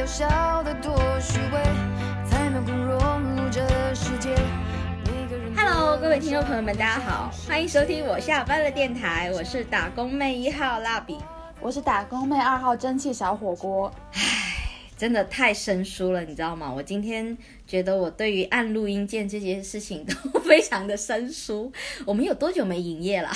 要笑得多虚伪，才能够融入这世界。Hello，各位听众朋友们，大家好，欢迎收听我下班了电台，我是打工妹一号蜡笔。我是打工妹二号蒸汽小火锅，真的太生疏了，你知道吗？我今天觉得我对于按录音键这件事情都非常的生疏。我们有多久没营业了？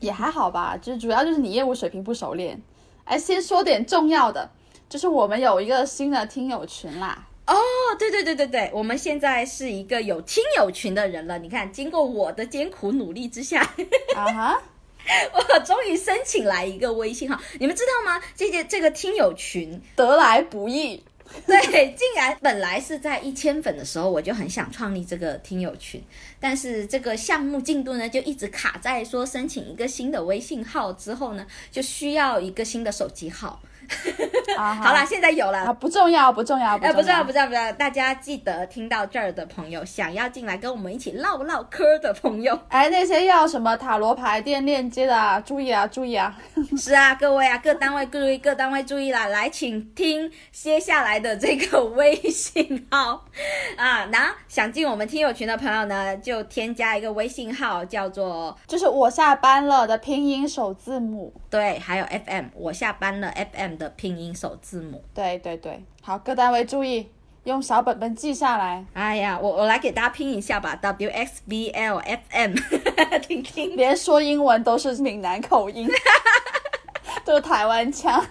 也还好吧，就是主要就是你业务水平不熟练。哎，先说点重要的，就是我们有一个新的听友群啦。哦，对对对对对，我们现在是一个有听友群的人了。你看，经过我的艰苦努力之下，啊哈，我终于申请来一个微信号。你们知道吗？这些这个听友群得来不易。对，竟然本来是在一千粉的时候，我就很想创立这个听友群，但是这个项目进度呢，就一直卡在说申请一个新的微信号之后呢，就需要一个新的手机号。啊好啦，现在有啊，了。不重要，不重要，哎，不重要，不重要，不重要，大家记得听到这儿的朋友，想要进来跟我们一起唠唠嗑的朋友，哎，那些要什么塔罗牌店链接的啊，注意啊，注意啊。是啊，各位啊，各单位注意，各单位注意啦！来，请听接下来的这个微信号 啊，那想进我们听友群的朋友呢，就添加一个微信号，叫做就是我下班了的拼音首字母。对，还有 FM，我下班了 FM 的拼音首字母。对对对，好，各单位注意，用小本本记下来，哎呀，我我来给大家拼一下吧，W X B L F M，听听。连说英文都是闽南口音，都是台湾腔。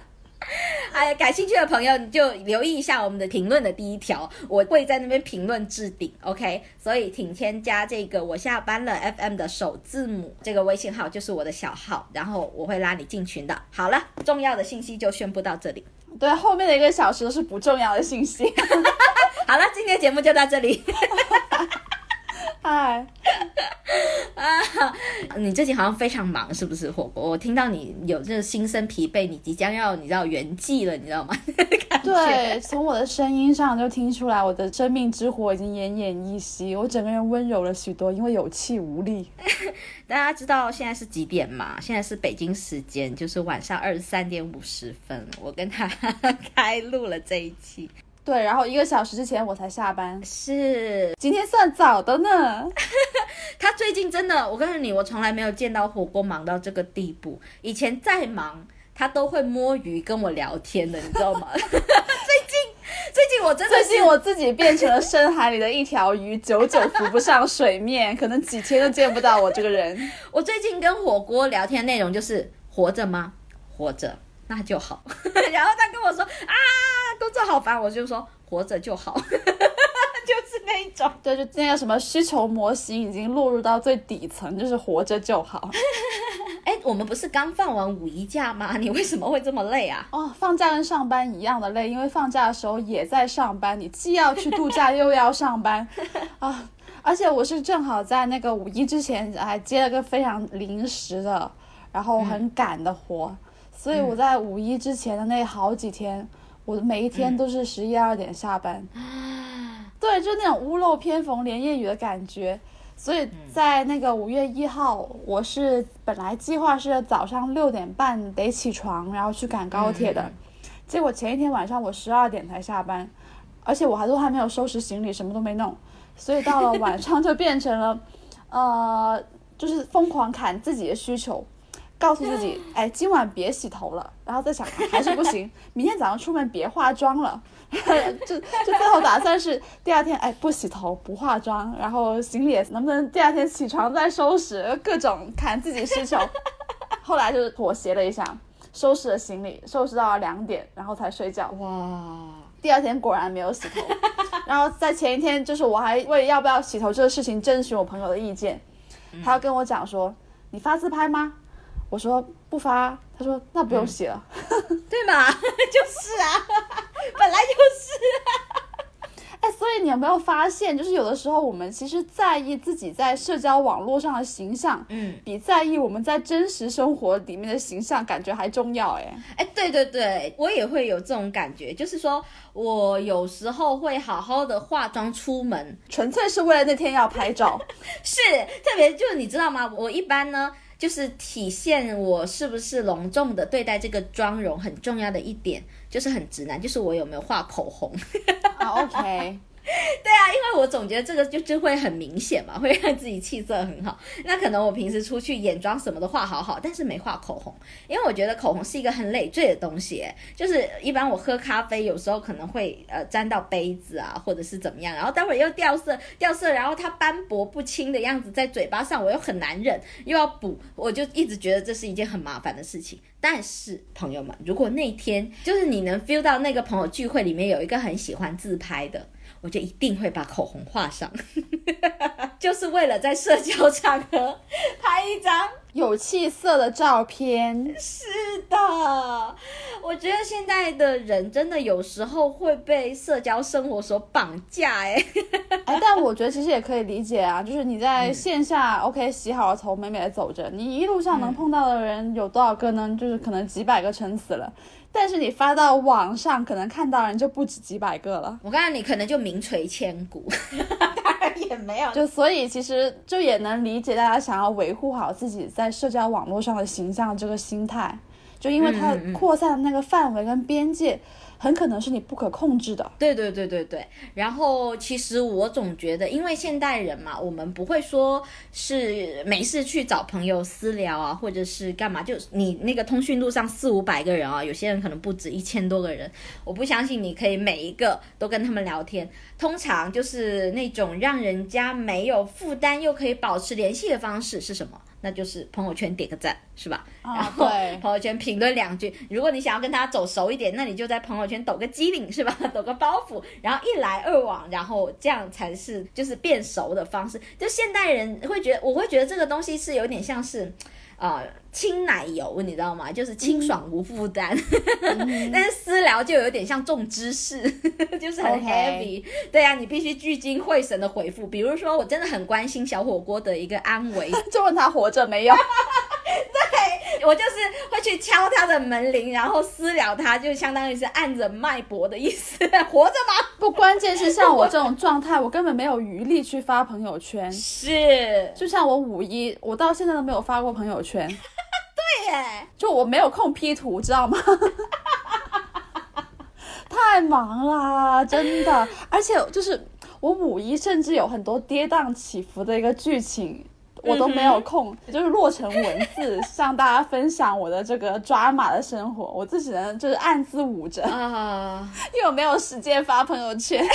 哎，感兴趣的朋友你就留意一下我们的评论的第一条，我会在那边评论置顶，OK？所以请添加这个我下班了 FM 的首字母，这个微信号就是我的小号，然后我会拉你进群的。好了，重要的信息就宣布到这里。对，后面的一个小时都是不重要的信息。好了，今天节目就到这里。哎，啊，你最近好像非常忙，是不是？火锅，我听到你有这个心生疲惫，你即将要你知道圆寂了，你知道吗？对，从我的声音上就听出来，我的生命之火已经奄奄一息，我整个人温柔了许多，因为有气无力。大家知道现在是几点吗？现在是北京时间，就是晚上二十三点五十分。我跟他开录了这一期，对，然后一个小时之前我才下班，是今天算早的呢。他最近真的，我告诉你，我从来没有见到火锅忙到这个地步。以前再忙，他都会摸鱼跟我聊天的，你知道吗？最近，最近我真的是最近我自己变成了深海里的一条鱼，久久浮不上水面，可能几天都见不到我这个人。我最近跟火锅聊天内容就是活着吗？活着，那就好。然后他跟我说啊，工作好烦，我就说活着就好，就是那一种。对，就那个什么需求模型已经落入到最底层，就是活着就好。哎，我们不是刚放完五一假吗？你为什么会这么累啊？哦，放假跟上班一样的累，因为放假的时候也在上班，你既要去度假又要上班 啊！而且我是正好在那个五一之前还接了个非常临时的，然后很赶的活，所以我在五一之前的那好几天，我每一天都是十一二点下班。对，就那种屋漏偏逢连夜雨的感觉。所以在那个五月一号，我是本来计划是早上六点半得起床，然后去赶高铁的，嗯结果前一天晚上我十二点才下班，而且我还都还没有收拾行李，什么都没弄，所以到了晚上就变成了，呃，就是疯狂砍自己的需求。告诉自己，哎，今晚别洗头了，然后再想、啊还是不行，明天早上出门别化妆了，就就最后打算是第二天，哎，不洗头不化妆，然后行李也能不能第二天起床再收拾，各种砍自己需求。后来就是妥协了一下，收拾了行李，收拾到了两点，然后才睡觉。哇，第二天果然没有洗头，然后在前一天，就是我还为要不要洗头这个事情征询我朋友的意见，他要跟我讲说，你发自拍吗？我说不发，他说那不用洗了。对嘛？就是啊，本来就是啊。哎，所以你有没有发现，就是有的时候我们其实在意自己在社交网络上的形象，嗯，比在意我们在真实生活里面的形象感觉还重要。哎，哎，对对对，我也会有这种感觉，就是说我有时候会好好的化妆出门，纯粹是为了那天要拍照。是特别就是你知道吗？我一般呢。就是体现我是不是隆重的对待这个妆容很重要的一点，就是很直男，就是我有没有画口红。啊，OK，对啊，因为我总觉得这个就就会很明显嘛，会让自己气色很好。那可能我平时出去眼妆什么都画好好，但是没画口红，因为我觉得口红是一个很累赘的东西。就是一般我喝咖啡，有时候可能会呃沾到杯子啊，或者是怎么样，然后待会儿又掉色掉色，然后它斑驳不清的样子在嘴巴上，我又很难忍，又要补，我就一直觉得这是一件很麻烦的事情。但是朋友们，如果那天就是你能 feel 到那个朋友聚会里面有一个很喜欢自拍的，我就一定会把口红画上，就是为了在社交场合拍一张。有气色的照片，是的，我觉得现在的人真的有时候会被社交生活所绑架，哎，哎，但我觉得其实也可以理解啊，就是你在线下、OK 洗好了头，美美的走着，你一路上能碰到的人有多少个呢？就是可能几百个撑死了，但是你发到网上，可能看到人就不止几百个了。我告诉你，可能就名垂千古，当然也没有，就所以其实就也能理解大家想要维护好自己在社交网络上的形象这个心态，就因为它扩散的那个范围跟边界，很可能是你不可控制的。对对对对对，然后其实我总觉得，因为现代人嘛，我们不会说是没事去找朋友私聊啊，或者是干嘛，就你那个通讯录上四五百个人啊，有些人可能不止一千多个人，我不相信你可以每一个都跟他们聊天。通常就是那种让人家没有负担又可以保持联系的方式是什么？那就是朋友圈点个赞，是吧？啊然后朋友圈评论两句。如果你想要跟他走熟一点，那你就在朋友圈抖个机灵，是吧？抖个包袱，然后一来二往，然后这样才是就是变熟的方式。就现代人会觉得，我会觉得这个东西是有点像是。呃，轻奶油你知道吗？就是清爽无负担，但是私聊就有点像重知识，就是很 heavy。对啊，你必须聚精会神的回复。比如说，我真的很关心小火锅的一个安危，就问他活着没有？我就是会去敲他的门铃，然后私聊他，就相当于是按着脉搏的意思，活着吗？不，关键是像我这种状态，我根本没有余力去发朋友圈。是，就像我五一，我到现在都没有发过朋友圈，对耶，就我没有空 P 图，知道吗？太忙啦，真的，而且就是我五一甚至有很多跌宕起伏的一个剧情。我都没有空，就是落成文字向大家分享我的这个抓马的生活，我自己呢就是暗自捂着，啊、因为我没有时间发朋友圈。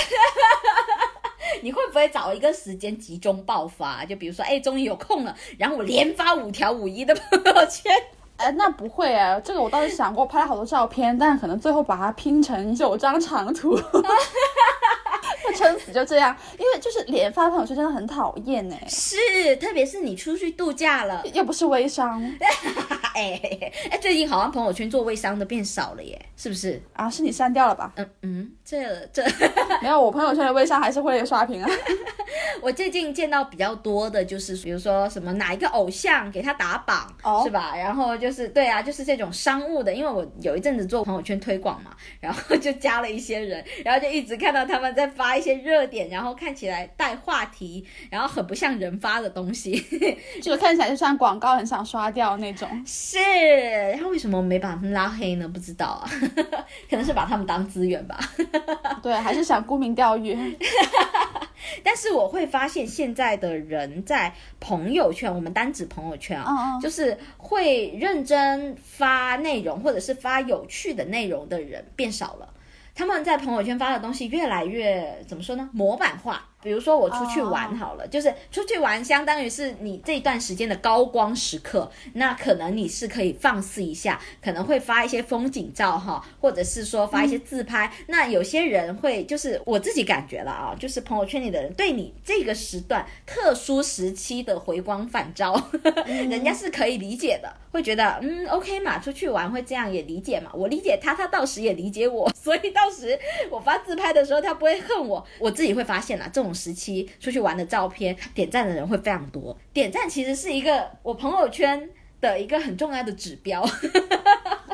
你会不会找一个时间集中爆发？就比如说，哎，终于有空了，然后我连发五条五一的朋友圈。哎，那不会哎，这个我倒是想过拍了好多照片，但可能最后把它拼成九张长图，就撑死就这样。因为就是连发朋友圈真的很讨厌哎，是，特别是你出去度假了，又不是微商 哎哎，最近好像朋友圈做微商的变少了耶，是不是？啊，是你删掉了吧？嗯嗯，这这。没有，我朋友圈的微商还是会刷屏啊。我最近见到比较多的就是，比如说什么哪一个偶像给他打榜，哦是吧？然后就是对啊，就是这种商务的，因为我有一阵子做朋友圈推广嘛，然后就加了一些人，然后就一直看到他们在发一些热点，然后看起来带话题，然后很不像人发的东西，这个看起来就像广告，很想刷掉那种。是，然后为什么没把他们拉黑呢？不知道啊，可能是把他们当资源吧。对，还是想沽名钓誉。但是我会发现现在的人在朋友圈，我们单指朋友圈啊，就是会认真发内容或者是发有趣的内容的人变少了。他们在朋友圈发的东西越来越怎么说呢？模板化。比如说我出去玩好了就是出去玩，相当于是你这段时间的高光时刻。那可能你是可以放肆一下，可能会发一些风景照哈，或者是说发一些自拍。那有些人会就是我自己感觉了啊，就是朋友圈里的人对你这个时段特殊时期的回光返照，人家是可以理解的，会觉得嗯 OK 嘛，出去玩会这样也理解嘛，我理解他，他到时也理解我，所以到时我发自拍的时候他不会恨我，我自己会发现啦，这种时期出去玩的照片点赞的人会非常多，点赞其实是一个我朋友圈的一个很重要的指标。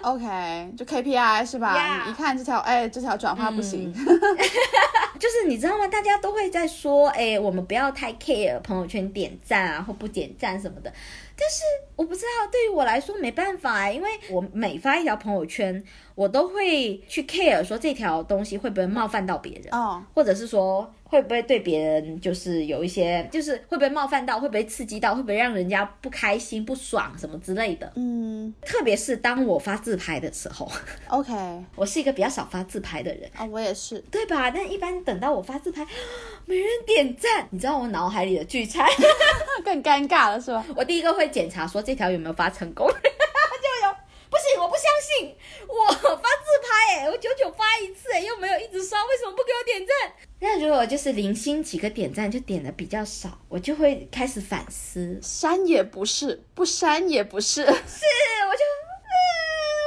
OK，就 KPI 是吧一看这条，哎，这条转发不行。就是你知道吗？大家都会在说，哎，我们不要太 care 朋友圈点赞啊或不点赞什么的。但是我不知道，对于我来说没办法哎，因为我每发一条朋友圈，我都会去 care 说这条东西会不会冒犯到别人，哦，或者是说会不会对别人就是有一些，就是会不会冒犯到，会不会刺激到，会不会让人家不开心、不爽什么之类的。嗯特别是当我发自拍的时候，，OK，我是一个比较少发自拍的人，啊，我也是，对吧？但一般等到我发自拍，没人点赞，你知道我脑海里的聚餐，更尴尬了是吧？我第一个会检查说这条有没有发成功，就有。不行，我不相信，我发自拍哎，我九九发一次哎，又没有一直刷，为什么不给我点赞？那如果就是零星几个点赞就点的比较少，我就会开始反思，删也不是，不删也不是，是，我就，嗯，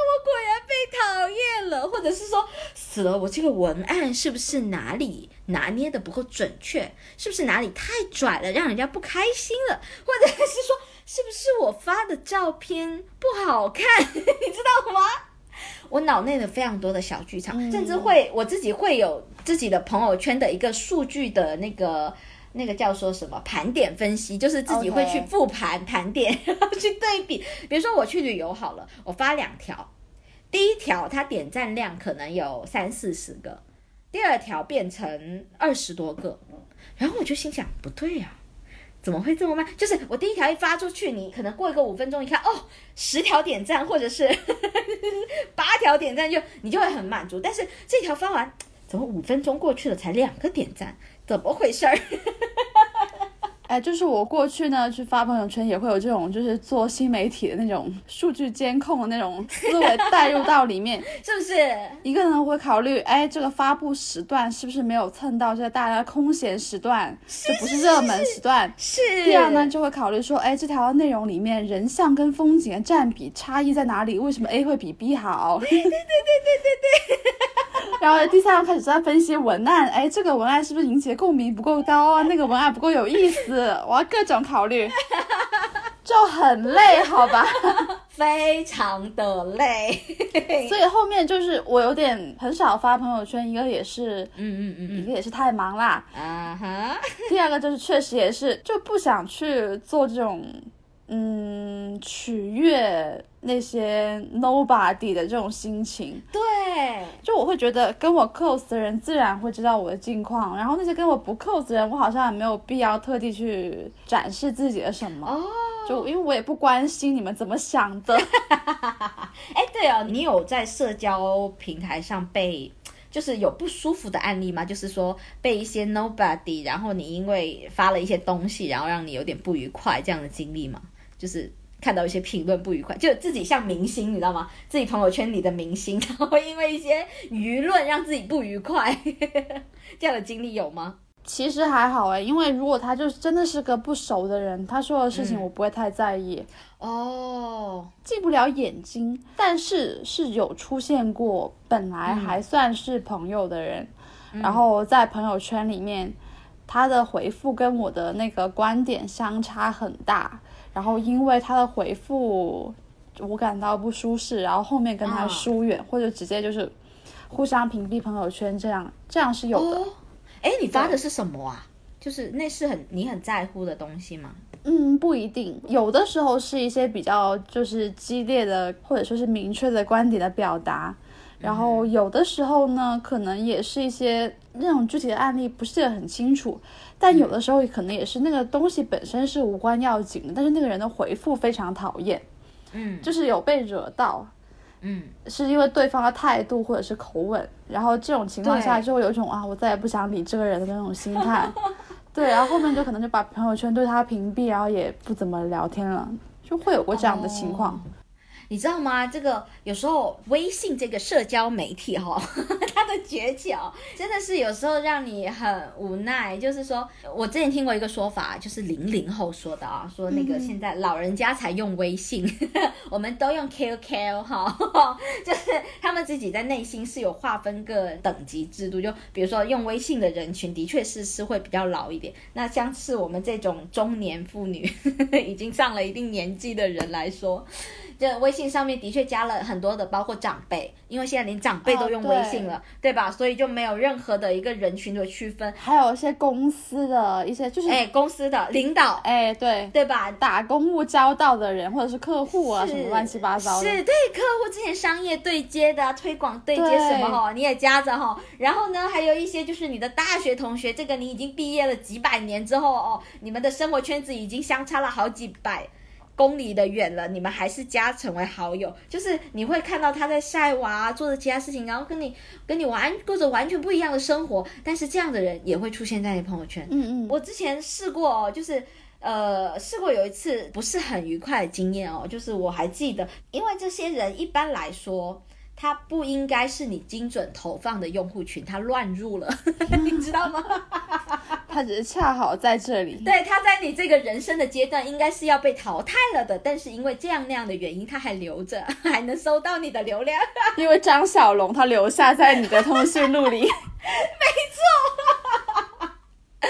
我果然被讨厌了，或者是说，死了，我这个文案是不是哪里拿捏的不够准确？是不是哪里太拽了，让人家不开心了？或者是说，是不是我发的照片不好看？你知道吗？我脑内的非常多的小剧场，甚至会我自己会有自己的朋友圈的一个数据的那个那个叫说什么盘点分析，就是自己会去复盘盘点，然后去对比。比如说我去旅游好了，我发两条，第一条它点赞量可能有三四十个，第二条变成二十多个，然后我就心想不对呀、怎么会这么慢？就是我第一条一发出去，你可能过一个五分钟，一看哦，十条点赞或者是 八条点赞就，你就会很满足。但是这条发完，怎么五分钟过去了才两个点赞？怎么回事儿？哎，就是我过去呢去发朋友圈也会有这种，就是做新媒体的那种数据监控的那种思维 带入到里面。是不是？一个呢会考虑，哎，这个发布时段是不是没有蹭到这个大家空闲时段，这不是热门时段。是。第二呢，就会考虑说，哎，这条内容里面人像跟风景的占比差异在哪里？为什么 A 会比 B 好？对对对对对对对。然后第三个开始在分析文案，哎，这个文案是不是引起的共鸣不够高啊？那个文案不够有意思，我要各种考虑，就很累，好吧？非常的累。所以后面就是我有点很少发朋友圈，一个也是，嗯嗯嗯一个也是太忙啦，嗯，啊哈，第二个就是确实也是就不想去做这种，嗯，取悦那些 nobody 的这种心情。对，就我会觉得跟我 close 的人自然会知道我的近况，然后那些跟我不 close 的人，我好像也没有必要特地去展示自己的什么。哦，就因为我也不关心你们怎么想的。哎，对哦，你有在社交平台上被就是有不舒服的案例吗？就是说被一些 nobody，然后你因为发了一些东西，然后让你有点不愉快这样的经历吗？就是看到一些评论不愉快，就自己像明星，你知道吗？自己朋友圈里的明星，然后因为一些舆论让自己不愉快，这样的经历有吗？其实还好哎，因为如果他就是真的是个不熟的人，他说的事情我不会太在意。哦，进不了眼睛，但是是有出现过本来还算是朋友的人，然后在朋友圈里面，他的回复跟我的那个观点相差很大，然后因为他的回复我感到不舒适，然后后面跟他啊疏远，或者直接就是互相屏蔽朋友圈，这样这样是有的。哦，哎，你发的是什么啊？就是那是很你很在乎的东西吗？嗯，不一定，有的时候是一些比较就是激烈的，或者说是明确的观点的表达，然后有的时候呢，可能也是一些那种具体的案例不是记得很清楚，但有的时候可能也是那个东西本身是无关要紧的，但是那个人的回复非常讨厌，嗯就是有被惹到，嗯，是因为对方的态度或者是口吻，然后这种情况下就会有一种啊，我再也不想理这个人的那种心态。对，然后后面就可能就把朋友圈对他屏蔽，然后也不怎么聊天了，就会有过这样的情况。你知道吗？这个有时候微信这个社交媒体哈、它的诀窍真的是有时候让你很无奈。就是说我之前听过一个说法，就是零零后说的啊，说那个现在老人家才用微信，我们都用 QQ 哈，就是他们自己在内心是有划分个等级制度，就比如说用微信的人群的确是是会比较老一点，那像是我们这种中年妇女已经上了一定年纪的人来说。这微信信上面的确加了很多的，包括长辈，因为现在连长辈都用哦微信了，对吧？所以就没有任何的一个人群的区分。还有一些公司的一些就是哎，公司的领导，哎对。对吧？打公务交道的人，或者是客户啊，什么乱七八糟的，是对客户之前商业对接的啊、推广对接什么哈，你也加着哈。然后呢，还有一些就是你的大学同学，这个你已经毕业了几百年之后哦，你们的生活圈子已经相差了好几百。公里的远了，你们还是加成为好友，就是你会看到他在晒娃、啊，做着其他事情，然后跟你跟你完过着完全不一样的生活，但是这样的人也会出现在你朋友圈。嗯嗯，我之前试过哦，就是呃试过有一次不是很愉快的经验哦，就是我还记得，因为这些人一般来说。他不应该是你精准投放的用户群，他乱入了，你知道吗？他只是恰好在这里，对，他在你这个人生的阶段应该是要被淘汰了的，但是因为这样那样的原因，他还留着，还能收到你的流量。因为张小龙他留下在你的通讯录里，没错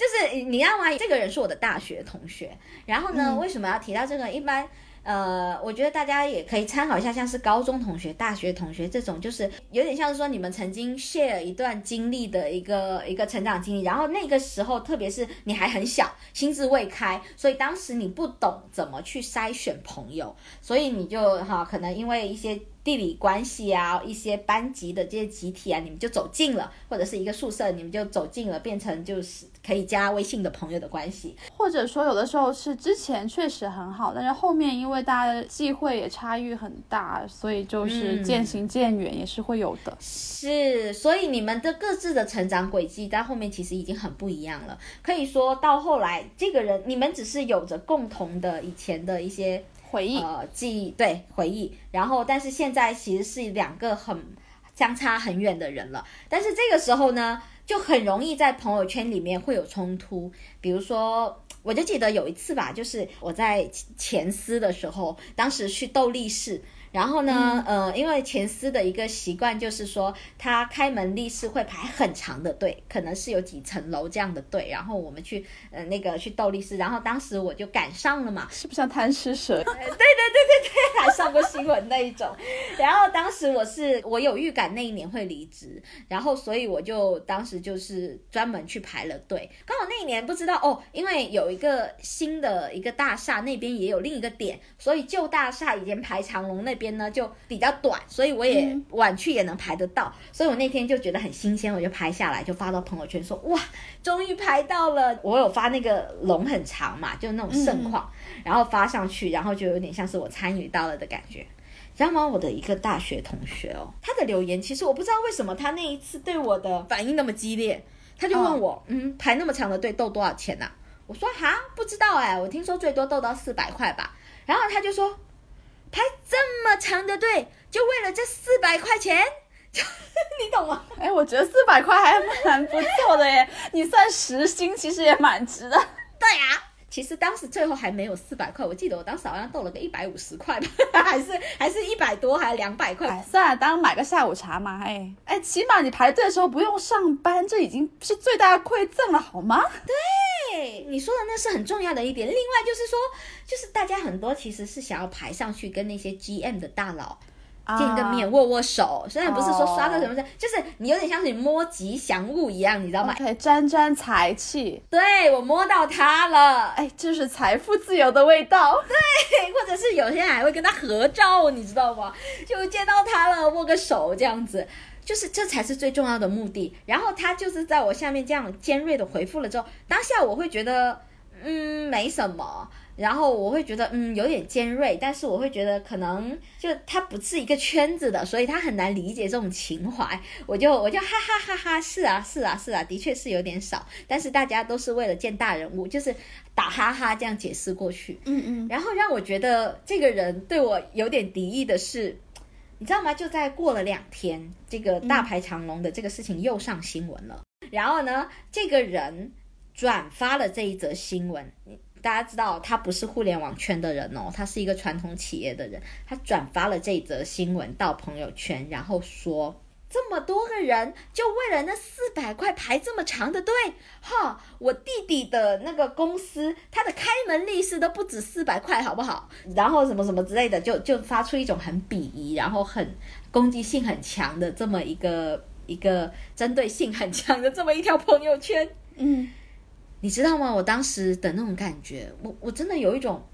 就是你知道吗？这个人是我的大学同学，然后呢，嗯为什么要提到这个？一般。呃，我觉得大家也可以参考一下，像是高中同学、大学同学这种，就是有点像是说你们曾经 share 一段经历的一个一个成长经历，然后那个时候，特别是你还很小，心智未开，所以当时你不懂怎么去筛选朋友，所以你就哈，可能因为一些地理关系啊，一些班级的这些集体啊，你们就走近了，或者是一个宿舍，你们就走近了，变成就是可以加微信的朋友的关系。或者说有的时候是之前确实很好，但是后面因为大家的际会也差异很大，所以就是嗯渐行渐远也是会有的。是，所以你们的各自的成长轨迹在后面其实已经很不一样了。可以说到后来，这个人你们只是有着共同的以前的一些回忆，呃记忆，对回忆，然后但是现在其实是两个很相差很远的人了。但是这个时候呢，就很容易在朋友圈里面会有冲突，比如说。我就记得有一次吧，就是我在前司的时候，当时去斗力士，然后呢，呃，因为前司的一个习惯就是说，他开门立士会排很长的队，可能是有几层楼这样的队，然后我们去呃那个去斗力士，然后当时我就赶上了嘛，是不是像贪吃蛇？对对对对对还上过新闻那一种。然后当时我是我有预感那一年会离职，然后所以我就当时就是专门去排了队。刚好那一年不知道哦，因为有一个新的一个大厦那边也有另一个点，所以旧大厦已经排长龙那边呢就比较短，所以我也嗯晚去也能排得到。所以我那天就觉得很新鲜，我就拍下来就发到朋友圈说哇，终于排到了。我有发那个龙很长嘛，就那种盛况。然后发上去，然后就有点像是我参与到了的感觉。知道吗？我的一个大学同学哦，他的留言其实我不知道为什么他那一次对我的反应那么激烈，他就问我，嗯，排那么长的队斗多少钱呐、我说哈，不知道哎，我听说最多斗到四百块吧。然后他就说，排这么长的队，就为了这四百块钱，就 你懂吗？哎，我觉得四百块还蛮不错的耶，你算时薪其实也蛮值的。对呀、其实当时最后还没有四百块，我记得我当时好像斗了个一百五十块吧，还是还是一百多，还是两百块。哎，算了，当买个下午茶嘛，哎哎，起码你排队的时候不用上班，这已经是最大的馈赠了，好吗？对，你说的那是很重要的一点。另外就是说，就是大家很多其实是想要排上去跟那些 GM 的大佬见个面、啊握握手，虽然不是说刷个什么哦的，就是你有点像是你摸吉祥物一样，你知道吗？OK，沾沾财气，对我摸到它了，哎，这是财富自由的味道。对或者是有些人还会跟他合照，你知道吗？就见到他了，握个手这样子。就是这才是最重要的目的。然后他就是在我下面这样尖锐的回复了之后，当下我会觉得，嗯，没什么。然后我会觉得，嗯，有点尖锐，但是我会觉得可能就他不是一个圈子的，所以他很难理解这种情怀。我就我就哈哈哈哈，是啊是啊是啊，的确是有点少，但是大家都是为了见大人物，就是打哈哈这样解释过去。嗯嗯，然后让我觉得这个人对我有点敌意的是，你知道吗？就在过了两天，这个大排长龙的这个事情又上新闻了。然后呢，这个人转发了这一则新闻。大家知道他不是互联网圈的人哦，他是一个传统企业的人。他转发了这则新闻到朋友圈，然后说这么多个人，就为了那四百块排这么长的队，哈！我弟弟的那个公司，他的开门利是都不止四百块，好不好？然后什么什么之类的，就就发出一种很鄙夷，然后很攻击性很强的这么一个一个针对性很强的这么一条朋友圈。嗯，你知道吗？我当时的那种感觉，我我真的有一种，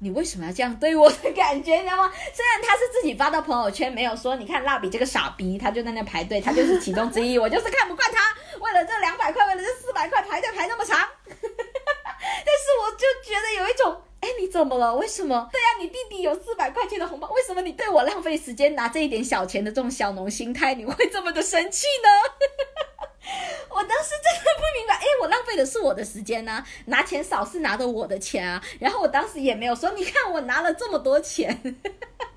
你为什么要这样对我的感觉，你知道吗？虽然他是自己发到朋友圈，没有说你看蜡笔这个傻逼，他就在那排队，他就是其中之一，我就是看不惯他，为了这两百块，为了这四百块排队排那么长，但是我就觉得有一种。哎，你怎么了？为什么？对呀、你弟弟有四百块钱的红包，为什么你对我浪费时间拿这一点小钱的这种小农心态，你会这么的生气呢？我当时真的不明白，哎，我浪费的是我的时间呢、拿钱少是拿的我的钱啊。然后我当时也没有说，你看我拿了这么多钱，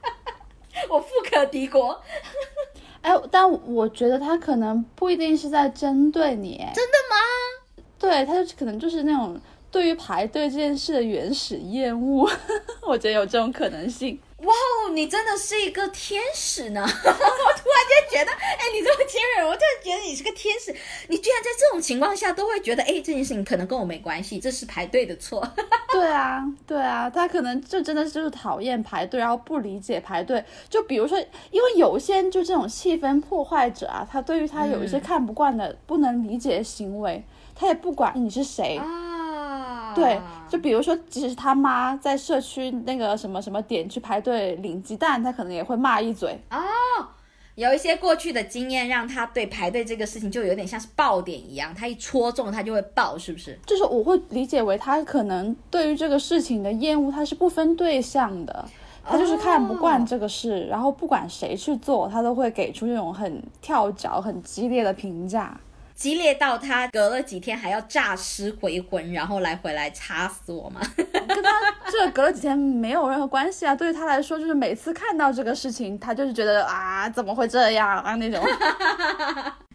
我富可敌国，哎，但我觉得他可能不一定是在针对你，哎真的吗？对，他就可能就是那种对于排队这件事的原始厌恶，我觉得有这种可能性。哇哦，你真的是一个天使呢！我突然间觉得，哎，你这么天人，我突然觉得你是个天使。你居然在这种情况下都会觉得，哎，这件事情可能跟我没关系，这是排队的错。对啊，对啊，他可能就真的就是讨厌排队，然后不理解排队。就比如说，因为有些就这种气氛破坏者啊，他对于他有一些看不惯的、不能理解的行为，他也不管你是谁。啊，对，就比如说，即使是他妈在社区那个什么什么点去排队领鸡蛋，他可能也会骂一嘴。哦有一些过去的经验，让他对排队这个事情就有点像是爆点一样，他一戳中他就会爆，是不是？就是我会理解为他可能对于这个事情的厌恶，他是不分对象的，他就是看不惯这个事，然后不管谁去做，他都会给出这种很跳脚、很激烈的评价。激烈到他隔了几天还要诈尸回魂，然后来回来插死我吗？跟他这隔了几天没有任何关系啊，对于他来说，就是每次看到这个事情，他就是觉得啊，怎么会这样啊那种。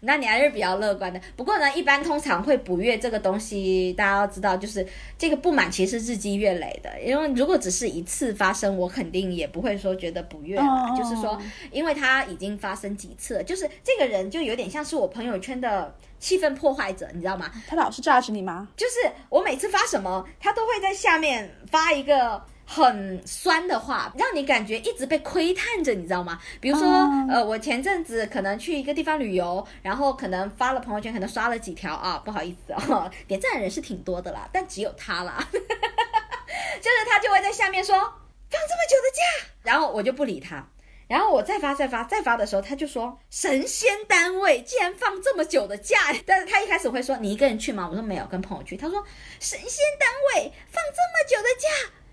那你还是比较乐观的。不过呢，一般通常会不悦这个东西，大家要知道，就是这个不满其实日积月累的。因为如果只是一次发生，我肯定也不会说觉得不悦啦。嗯就是说，因为它已经发生几次了，就是这个人就有点像是我朋友圈的气氛破坏者，你知道吗？他老是 judge 你吗？就是我每次发什么，他都会在下面发一个很酸的话，让你感觉一直被窥探着，你知道吗？比如说，嗯呃，我前阵子可能去一个地方旅游，然后可能发了朋友圈，可能刷了几条啊，不好意思哦，点赞的人是挺多的啦，但只有他啦，就是他就会在下面说放这么久的假，然后我就不理他。然后我再发再发再发的时候，他就说神仙单位竟然放这么久的假，但是他一开始会说你一个人去吗？我说没有，跟朋友去。他说神仙单位放这么久的假，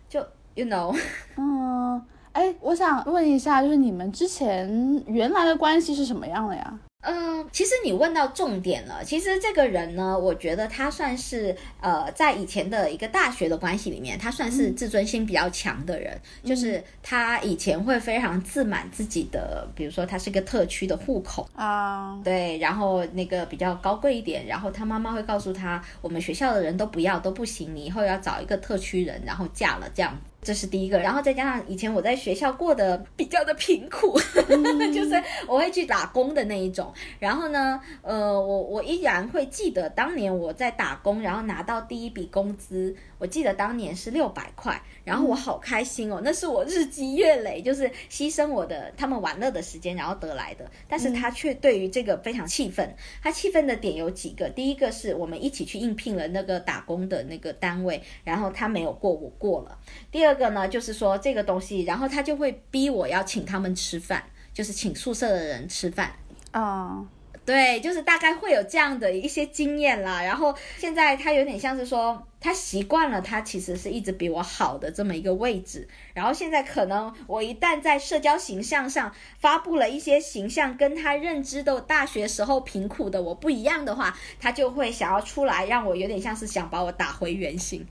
就 you know，嗯，哎，我想问一下，就是你们之前原来的关系是什么样的呀？嗯，其实你问到重点了。其实这个人呢，我觉得他算是呃，在以前的一个大学的关系里面，他算是自尊心比较强的人。就是他以前会非常自满自己的，比如说他是个特区的户口，啊，对，然后那个比较高贵一点，然后他妈妈会告诉他，我们学校的人都不要，都不行，你以后要找一个特区人，然后嫁了这样。这是第一个，然后再加上以前我在学校过得比较的贫苦，就是我会去打工的那一种。然后呢，呃，我我依然会记得当年我在打工，然后拿到第一笔工资，我记得当年是六百块，然后我好开心哦，那是我日积月累，就是牺牲我的他们玩乐的时间，然后得来的。但是他却对于这个非常气愤，他气愤的点有几个，第一个是我们一起去应聘了那个打工的那个单位，然后他没有过，我过了。第二个呢，就是说这个东西，然后他就会逼我要请他们吃饭，就是请宿舍的人吃饭。哦，对，就是大概会有这样的一些经验啦。然后现在他有点像是说，他习惯了，他其实是一直比我好的这么一个位置。然后现在可能我一旦在社交形象上发布了一些形象跟他认知的大学时候贫苦的我不一样的话，他就会想要出来，让我有点像是想把我打回原形。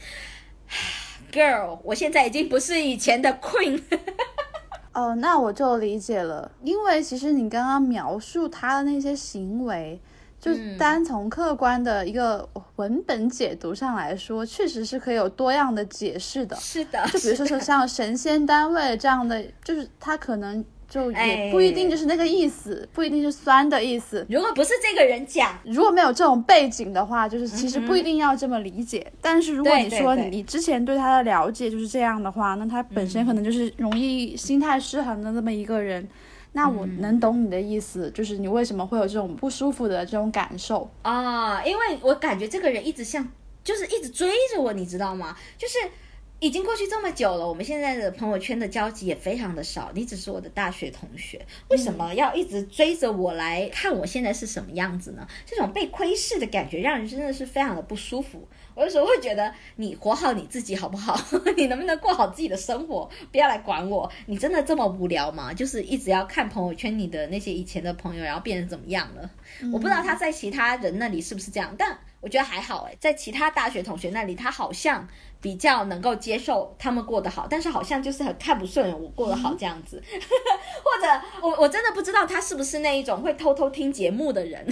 Girl，我现在已经不是以前的 Queen。哦，那我就理解了，因为其实你刚刚描述他的那些行为，就单从客观的一个文本解读上来说，确实是可以有多样的解释的。是的，就比如说说像神仙单位这样的，就是他可能就哎也不一定就是那个意思，不一定是酸的意思。如果不是这个人讲，如果没有这种背景的话，就是其实不一定要这么理解。但是如果你说你之前对他的了解就是这样的话，那他本身可能就是容易心态失衡的这么一个人。那我能懂你的意思，就是你为什么会有这种不舒服的这种感受。啊，因为我感觉这个人一直像，就是一直追着我，你知道吗？就是已经过去这么久了，我们现在的朋友圈的交集也非常的少。你只是我的大学同学，为什么要一直追着我来看我现在是什么样子呢？这种被窥视的感觉，让人真的是非常的不舒服。我有时候会觉得，你活好你自己好不好？你能不能过好自己的生活？不要来管我。你真的这么无聊吗？就是一直要看朋友圈你的那些以前的朋友，然后变成怎么样了？我不知道他在其他人那里是不是这样，但我觉得还好诶，在其他大学同学那里，他好像比较能够接受他们过得好，但是好像就是很看不顺眼我过得好这样子，或者我我真的不知道他是不是那一种会偷偷听节目的人。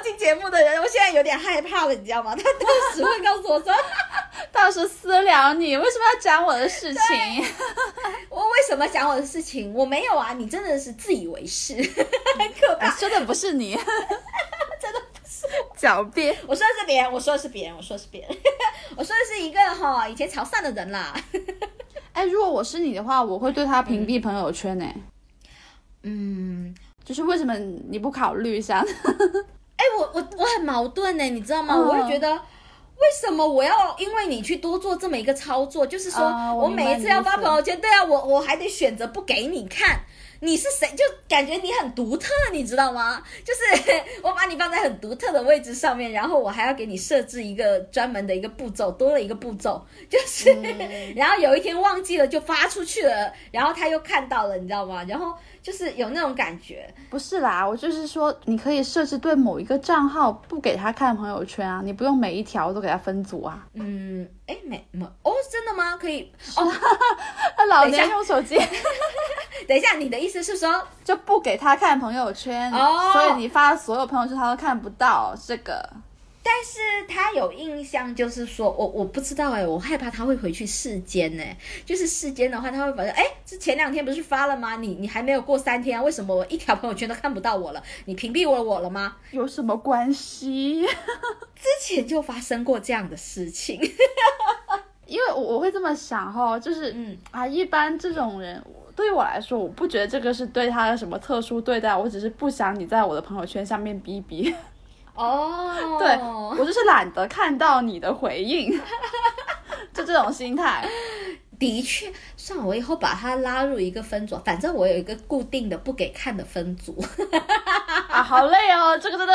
偷偷听节目的人，我现在有点害怕了，你知道吗？他当时会告诉我说，倒是私聊你，为什么要讲我的事情？我为什么讲我的事情？我没有啊，你真的是自以为是，很可怕。说的不是你，真的不是狡辩。我说的是别人，我说的是别人，我说的是别人，我说的是一个哈以前潮汕的人啦。哎，如果我是你的话，我会对他屏蔽朋友圈呢、嗯，就是为什么你不考虑一下？哎、我我我很矛盾呢，你知道吗？嗯我会觉得。为什么我要因为你去多做这么一个操作？就是说、我每一次要发朋友圈，对啊，我我还得选择不给你看。你是谁？就感觉你很独特，你知道吗？就是我把你放在很独特的位置上面，然后我还要给你设置一个专门的一个步骤，多了一个步骤，就是、然后有一天忘记了就发出去了，然后他又看到了，你知道吗？然后就是有那种感觉，不是啦，我就是说，你可以设置对某一个账号不给他看朋友圈啊，你不用每一条都给他分组啊。嗯，哎，没没哦，真的吗？可以哦，那老年用手机等一下，你的意思是说，就不给他看朋友圈，哦所以你发所有朋友圈他都看不到这个。但是他有印象，就是说我我不知道哎，我害怕他会回去世间呢。就是世间的话，他会发现，哎，这前两天不是发了吗？你你还没有过三天啊，为什么我一条朋友圈都看不到我了？你屏蔽我我了吗？有什么关系？之前就发生过这样的事情。因为我我会这么想哈，就是嗯啊，一般这种人，对于我来说，我不觉得这个是对他的什么特殊对待，我只是不想你在我的朋友圈下面逼逼。哦，对我就是懒得看到你的回应，就这种心态。的确，算了，我以后把他拉入一个分组，反正我有一个固定的不给看的分组。啊，好累哦，这个真的。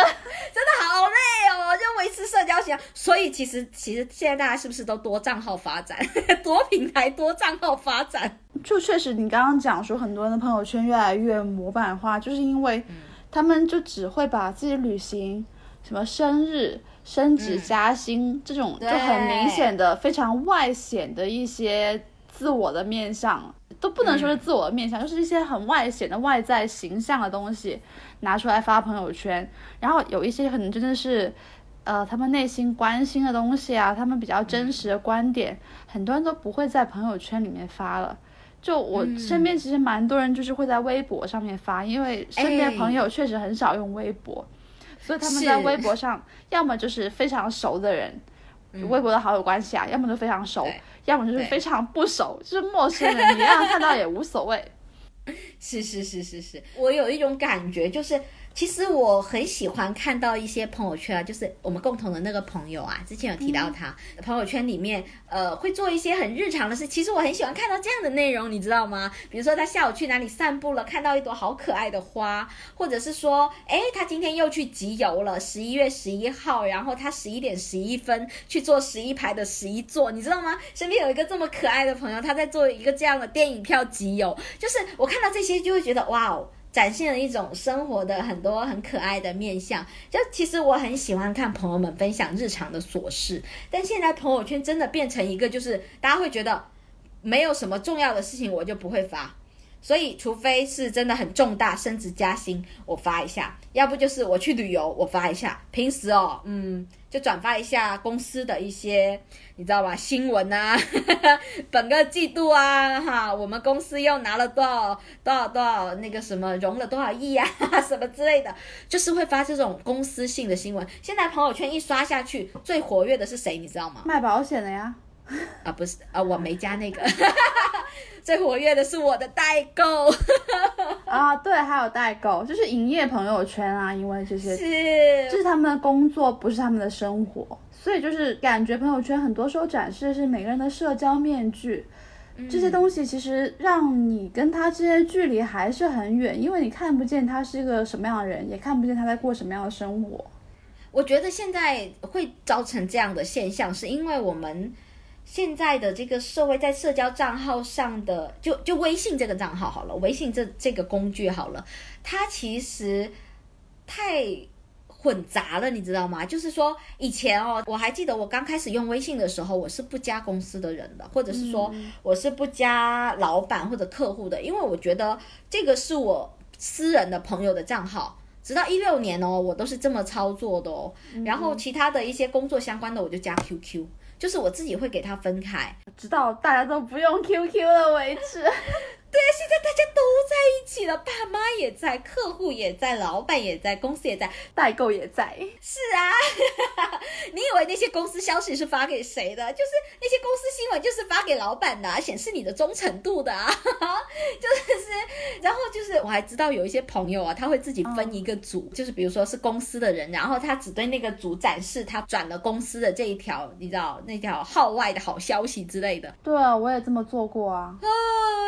真的好累哦，就维持社交型。所以其实其实现在大家是不是都多账号发展，多平台多账号发展？就确实，你刚刚讲说很多人的朋友圈越来越模板化，就是因为他们就只会把自己旅行、什么生日、升职加薪、这种就很明显的、非常外显的一些自我的面相，都不能说是自我的面相，就是一些很外显的外在形象的东西拿出来发朋友圈，然后有一些可能真的是。呃，他们内心关心的东西啊，他们比较真实的观点，很多人都不会在朋友圈里面发了。就我身边其实蛮多人就是会在微博上面发，因为身边朋友确实很少用微博，所以他们在微博上要么就是非常熟的人，微博的好友关系啊，要么就非常熟，要么就是非常不熟，就是陌生人，你让他看到也无所谓。是是是是是，我有一种感觉，就是其实我很喜欢看到一些朋友圈啊，就是我们共同的那个朋友啊，之前有提到他、朋友圈里面，呃，会做一些很日常的事。其实我很喜欢看到这样的内容，你知道吗？比如说他下午去哪里散步了，看到一朵好可爱的花，或者是说，哎，他今天又去集邮了，十一月十一号，然后他十一点十一分去做十一排的十一座，你知道吗？身边有一个这么可爱的朋友，他在做一个这样的电影票集邮，就是我看到这些就会觉得哇哦。展现了一种生活的很多很可爱的面相，就其实我很喜欢看朋友们分享日常的琐事，但现在朋友圈真的变成一个，就是大家会觉得没有什么重要的事情我就不会发，所以除非是真的很重大升职加薪，我发一下；要不就是我去旅游，我发一下。平时哦，嗯，就转发一下公司的一些，你知道吧？新闻啊，本个季度啊，哈，我们公司又拿了多少多少多少那个什么，融了多少亿啊，什么之类的，就是会发这种公司性的新闻。现在朋友圈一刷下去，最活跃的是谁？你知道吗？卖保险的呀。啊，不是啊，我没加那个，最活跃的是我的代购 啊，对，还有代购，就是营业朋友圈啊，因为这些是，这是他们的工作，不是他们的生活，所以就是感觉朋友圈很多时候展示的是每个人的社交面具，这些东西其实让你跟他之间的距离还是很远，因为你看不见他是一个什么样的人，也看不见他在过什么样的生活。我觉得现在会造成这样的现象，是因为我们。现在的这个社会在社交账号上的，就就微信这个账号好了，微信这这个工具好了，它其实太混杂了，你知道吗？就是说以前哦，我还记得我刚开始用微信的时候，我是不加公司的人的，或者是说我是不加老板或者客户的，因为我觉得这个是我私人的朋友的账号。直到一六年哦，我都是这么操作的哦。然后其他的一些工作相关的，我就加 QQ。就是我自己会给他分开，直到大家都不用 QQ 了为止。对，现在大家都在一起了，爸妈也在，客户也在，老板也在，公司也在，代购也在。是啊，你以为那些公司消息是发给谁的？就是那些公司新闻就是发给老板的，显示你的忠诚度的啊。就是，然后就是我还知道有一些朋友啊，他会自己分一个组，就是比如说是公司的人，然后他只对那个组展示他转了公司的这一条，你知道那条号外的好消息之类的。对啊，我也这么做过啊。哦，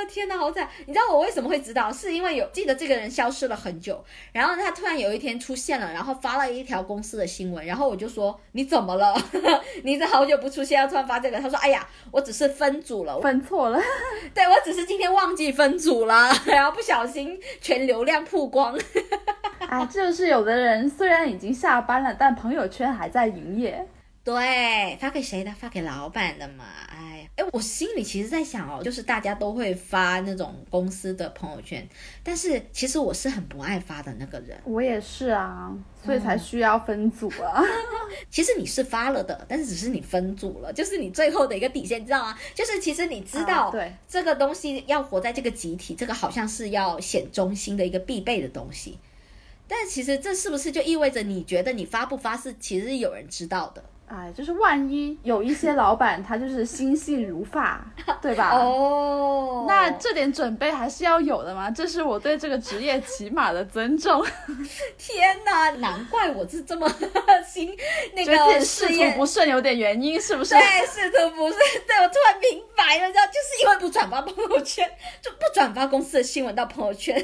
天哪，好惨。你知道我为什么会知道？是因为有记得这个人消失了很久，然后他突然有一天出现了，然后发了一条公司的新闻，然后我就说你怎么了？你这好久不出现，要突然发这个？他说：哎呀，我只是分组了，分错了。对我只是今天忘记分组了，然后不小心全流量曝光。哎，就是有的人虽然已经下班了，但朋友圈还在营业。对，发给谁的？发给老板的嘛。哎，哎，我心里其实在想哦，就是大家都会发那种公司的朋友圈，但是其实我是很不爱发的那个人。我也是啊，所以才需要分组啊。其实你是发了的，但是只是你分组了，就是你最后的一个底线，你知道吗？就是其实你知道，对这个东西要活在这个集体，这个好像是要显忠心的一个必备的东西。但其实这是不是就意味着你觉得你发不发是其实有人知道的？哎，就是万一有一些老板他就是心细如发，对吧？哦，那这点准备还是要有的嘛，这是我对这个职业起码的尊重。天哪，难怪我是这么心那个事业不顺，有点原因是不是？对，仕途不顺，对我突然明白了，知道就是因为不转发朋友圈，就不转发公司的新闻到朋友圈。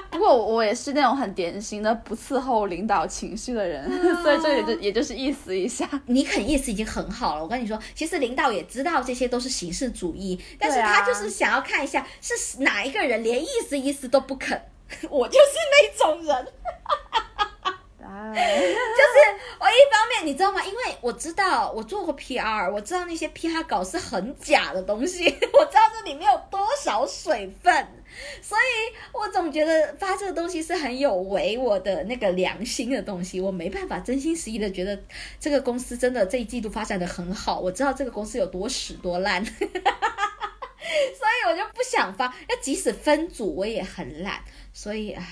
不过我也是那种很典型的不伺候领导情绪的人，所以这也就也就是意思一下。你肯意思已经很好了。我跟你说，其实领导也知道这些都是形式主义，但是他就是想要看一下是哪一个人连意思意思都不肯。我就是那种人。就是我一方面你知道吗？因为我知道我做过 PR，我知道那些 PR 稿是很假的东西，我知道这里面有多少水分，所以我总觉得发这个东西是很有违我的那个良心的东西，我没办法真心实意的觉得这个公司真的这一季度发展的很好，我知道这个公司有多屎多烂，所以我就不想发。那即使分组我也很懒，所以唉，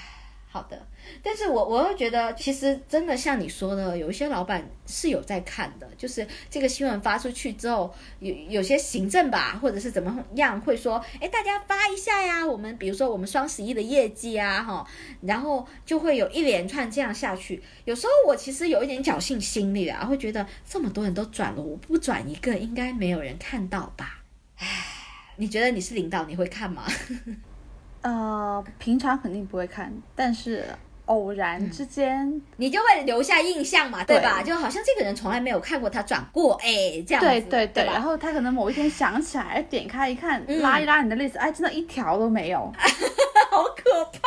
好的。但是我我又觉得，其实真的像你说的，有一些老板是有在看的，就是这个新闻发出去之后，有有些行政吧，或者是怎么样，会说，哎，大家发一下呀，我们比如说我们双十一的业绩啊，哈，然后就会有一连串这样下去。有时候我其实有一点侥幸心理啊，会觉得这么多人都转了，我不转一个，应该没有人看到吧？唉，你觉得你是领导，你会看吗？呃，平常肯定不会看，但是。偶然之间，你就会留下印象嘛，对吧？就好像这个人从来没有看过他转过，哎，这样子，对对对。然后他可能某一天想起来，点开一看，拉一拉你的 list，哎，真的一条都没有。好可怕！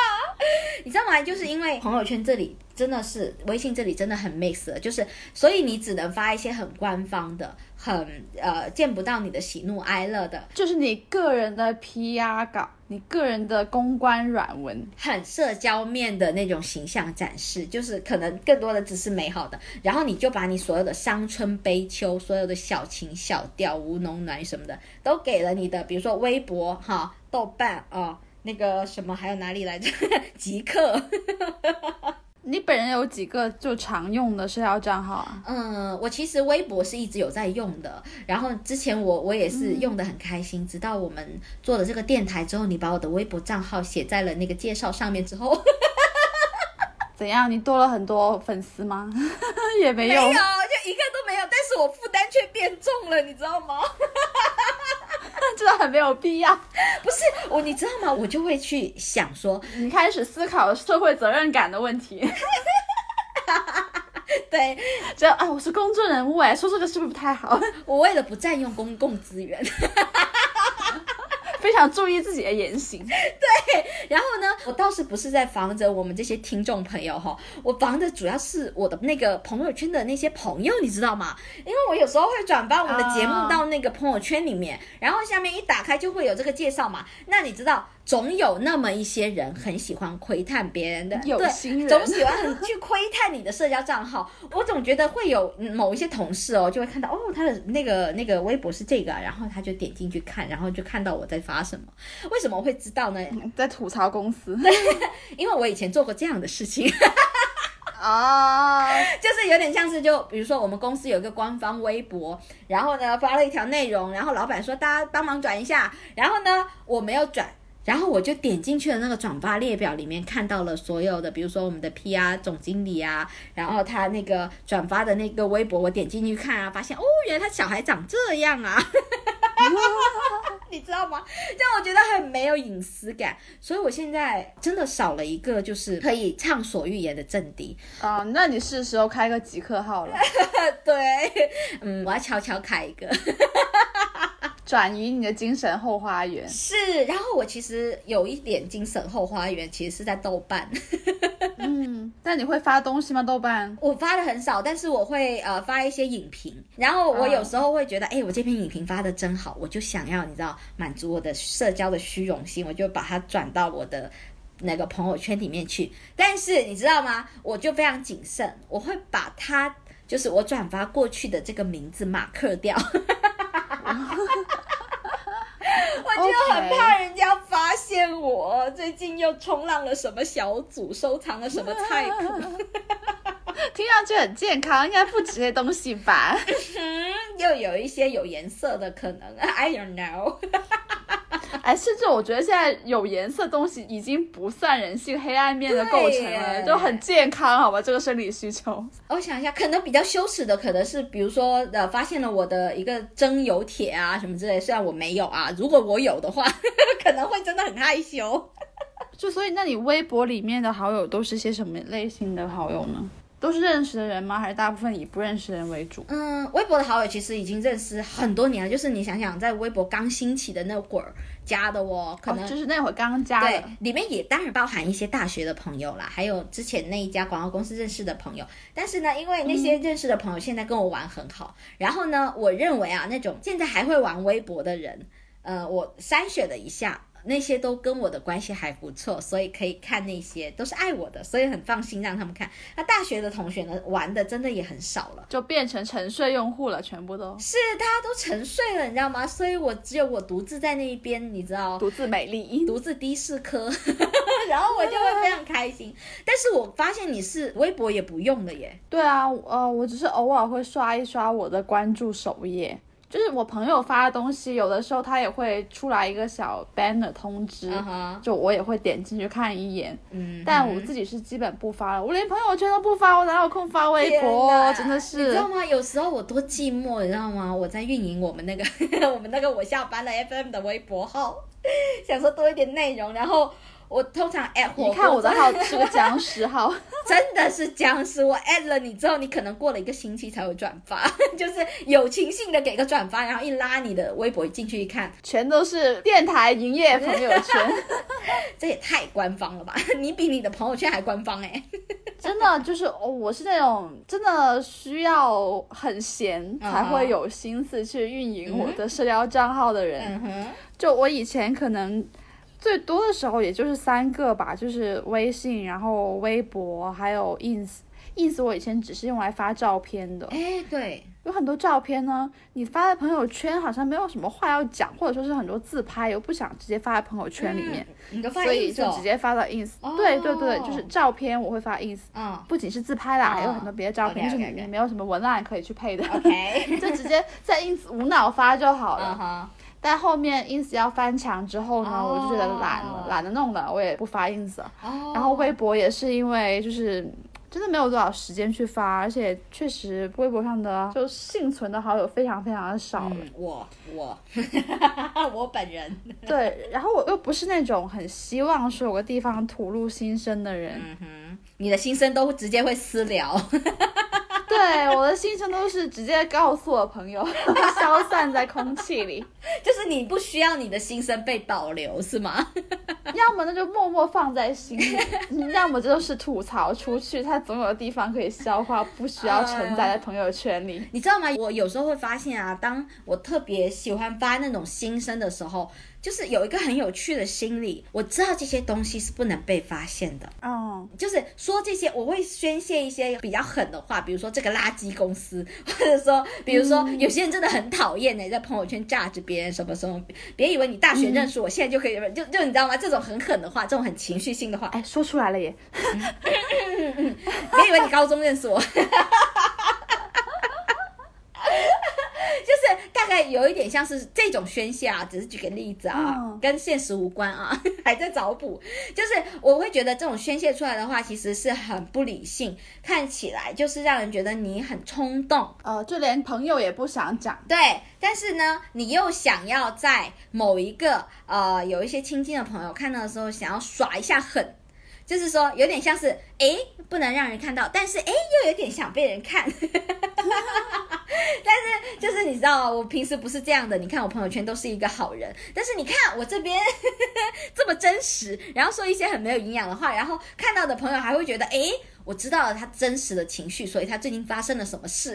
你知道吗？就是因为朋友圈这里真的是微信这里真的很 mix 了，就是所以你只能发一些很官方的、很呃见不到你的喜怒哀乐的、就是你个人的 PR 稿，你个人的公关软文，很社交面的那种形象展示，就是可能更多的只是美好的，然后你就把你所有的伤春悲秋、所有的小情小调、吴侬软语什么的，都给了你的，比如说微博哈、豆瓣哦，那个什么还有哪里来着？极客。你本人有几个就常用的社交账号啊？嗯，我其实微博是一直有在用的，然后之前我我也是用的很开心，直到我们做了这个电台之后，你把我的微博账号写在了那个介绍上面之后，怎样？你多了很多粉丝吗？也没有，没有，就一个都没有，但是我负担却变重了，你知道吗？真的很没有必要。不是我，你知道吗？我就会去想说，你开始思考社会责任感的问题。对这啊，我是公众人物哎，说这个是不是不太好？我为了不占用公共资源，非常注意自己的言行。对然后呢，我倒是不是在防着我们这些听众朋友哈，我防的主要是我的那个朋友圈的那些朋友，你知道吗？因为我有时候会转发我们的节目啊到那个朋友圈里面，然后下面一打开就会有这个介绍嘛。那你知道，总有那么一些人很喜欢窥探别人的，对有心人总喜欢很去窥探你的社交账号。我总觉得会有嗯某一些同事哦，就会看到哦他的那个那个微博是这个啊，然后他就点进去看，然后就看到我在发什么。为什么我会知道呢？在吐槽公司因为我以前做过这样的事情，哦，就是有点像是就比如说我们公司有一个官方微博，然后呢发了一条内容，然后老板说大家帮忙转一下，然后呢我没有转。然后我就点进去了那个转发列表里面，看到了所有的，比如说我们的 PR 总经理啊，然后他那个转发的那个微博，我点进去看啊，发现哦，原来他小孩长这样啊，你知道吗？这样我觉得很没有隐私感，所以我现在真的少了一个就是可以畅所欲言的阵地。啊，那你是时候开个极客号了，对，嗯，我要悄悄开一个。转移你的精神后花园。是，然后我其实有一点精神后花园，其实是在豆瓣。嗯，但你会发东西吗？豆瓣？我发的很少，但是我会呃发一些影评，然后我有时候会觉得，哎、我这篇影评发的真好，我就想要你知道满足我的社交的虚荣心，我就把它转到我的。那个朋友圈里面去，但是你知道吗？我就非常谨慎，我会把它就是我转发过去的这个名字马克掉，我就很怕人家发现我最近又冲浪了什么小组，收藏了什么菜谱。听上去很健康，应该不止这些东西吧？嗯，又有一些有颜色的可能，I don't know。哎，甚至我觉得现在有颜色东西已经不算人性黑暗面的构成了，就很健康，好吧？这个生理需求。我想一下，可能比较羞耻的，可能是比如说呃，发现了我的一个征友帖啊什么之类，虽然我没有啊，如果我有的话，可能会真的很害羞。就所以，那你微博里面的好友都是些什么类型的好友呢？都是认识的人吗？还是大部分以不认识的人为主？嗯，微博的好友其实已经认识很多年了，就是你想想，在微博刚兴起的那会儿加的哦，可能、哦、就是那会儿刚刚加对的。，里面也当然包含一些大学的朋友啦，还有之前那一家广告公司认识的朋友。但是呢，因为那些认识的朋友现在跟我玩很好，然后呢，我认为啊，那种现在还会玩微博的人，呃，我筛选了一下。那些都跟我的关系还不错，所以可以看那些都是爱我的，所以很放心让他们看。那大学的同学呢，玩的真的也很少了，就变成沉睡用户了，全部都是大家都沉睡了，你知道吗？所以我只有我独自在那一边，你知道，独自美丽。独自低视科，然后我就会非常开心。但是我发现你是微博也不用的耶，对啊，呃，我只是偶尔会刷一刷我的关注首页，就是我朋友发的东西，有的时候他也会出来一个小 banner 通知就我也会点进去看一眼。嗯，但我自己是基本不发了，我连朋友圈都不发，我哪有空发微博哪？真的是你知道吗？有时候我多寂寞，你知道吗？我在运营我们那个 我们那个我下班了 FM 的微博号，想说多一点内容，然后我通常 at 火锅，你看我的号是个僵尸号，真的是僵尸。我 at 了你之后，你可能过了一个星期才会转发，就是友情性的给个转发，然后一拉你的微博进去一看，全都是电台营业朋友圈，这也太官方了吧？你比你的朋友圈还官方哎、真的就是哦，我是那种真的需要很闲才会有心思去运营我的社交账号的人。嗯哼，就我以前可能最多的时候也就是三个吧，就是微信，然后微博，还有 ins。ins 我以前只是用来发照片的，哎、对，有很多照片呢，你发在朋友圈好像没有什么话要讲，或者说是很多自拍，又不想直接发在朋友圈里面，你都发所以就直接发到 ins。哦对对对，就是照片我会发 ins，嗯不仅是自拍啦，哦还有很多别的照片，就是你你没有什么文案可以去配的。，OK，就直接在 ins 无脑发就好了。但后面 ins 要翻墙之后呢，哦。我就觉得懒了，懒得弄了，我也不发 ins 然后微博也是因为就是真的没有多少时间去发，而且确实微博上的就幸存的好友非常非常的少。了。嗯，我我。我本人，对，然后我又不是那种很希望说有个地方吐露心声的人，嗯哼，你的心声都直接会私聊，对我的心声都是直接告诉我朋友，消散在空气里。就是你不需要你的心声被保留，是吗？要么那就默默放在心里，要么就是吐槽出去，它总有地方可以消化，不需要承载在朋友圈里。你知道吗？我有时候会发现啊，当我特别喜欢发那种心声的时候，就是有一个很有趣的心理，我知道这些东西是不能被发现的。哦，就是说这些，我会宣泄一些比较狠的话，比如说这个垃圾公司，或者说，比如说有些人真的很讨厌呢，在朋友圈架着别人什么什么，别以为你大学认识我，现在就可以，就就你知道吗？这种很狠的话，这种很情绪性的话，哎，说出来了耶。别以为你高中认识我，就是大概有一点像是这种宣泄啊，只是举个例子啊，嗯跟现实无关啊，还在找补。就是我会觉得这种宣泄出来的话，其实是很不理性，看起来就是让人觉得你很冲动。呃，就连朋友也不想讲。对，但是呢，你又想要在某一个呃有一些亲近的朋友看到的时候，想要耍一下狠，就是说有点像是诶不能让人看到，但是诶又有点想被人看。但是就是你知道，我平时不是这样的。你看我朋友圈都是一个好人，但是你看我这边 这么真实，然后说一些很没有营养的话，然后看到的朋友还会觉得，诶，我知道了他真实的情绪，所以他最近发生了什么事。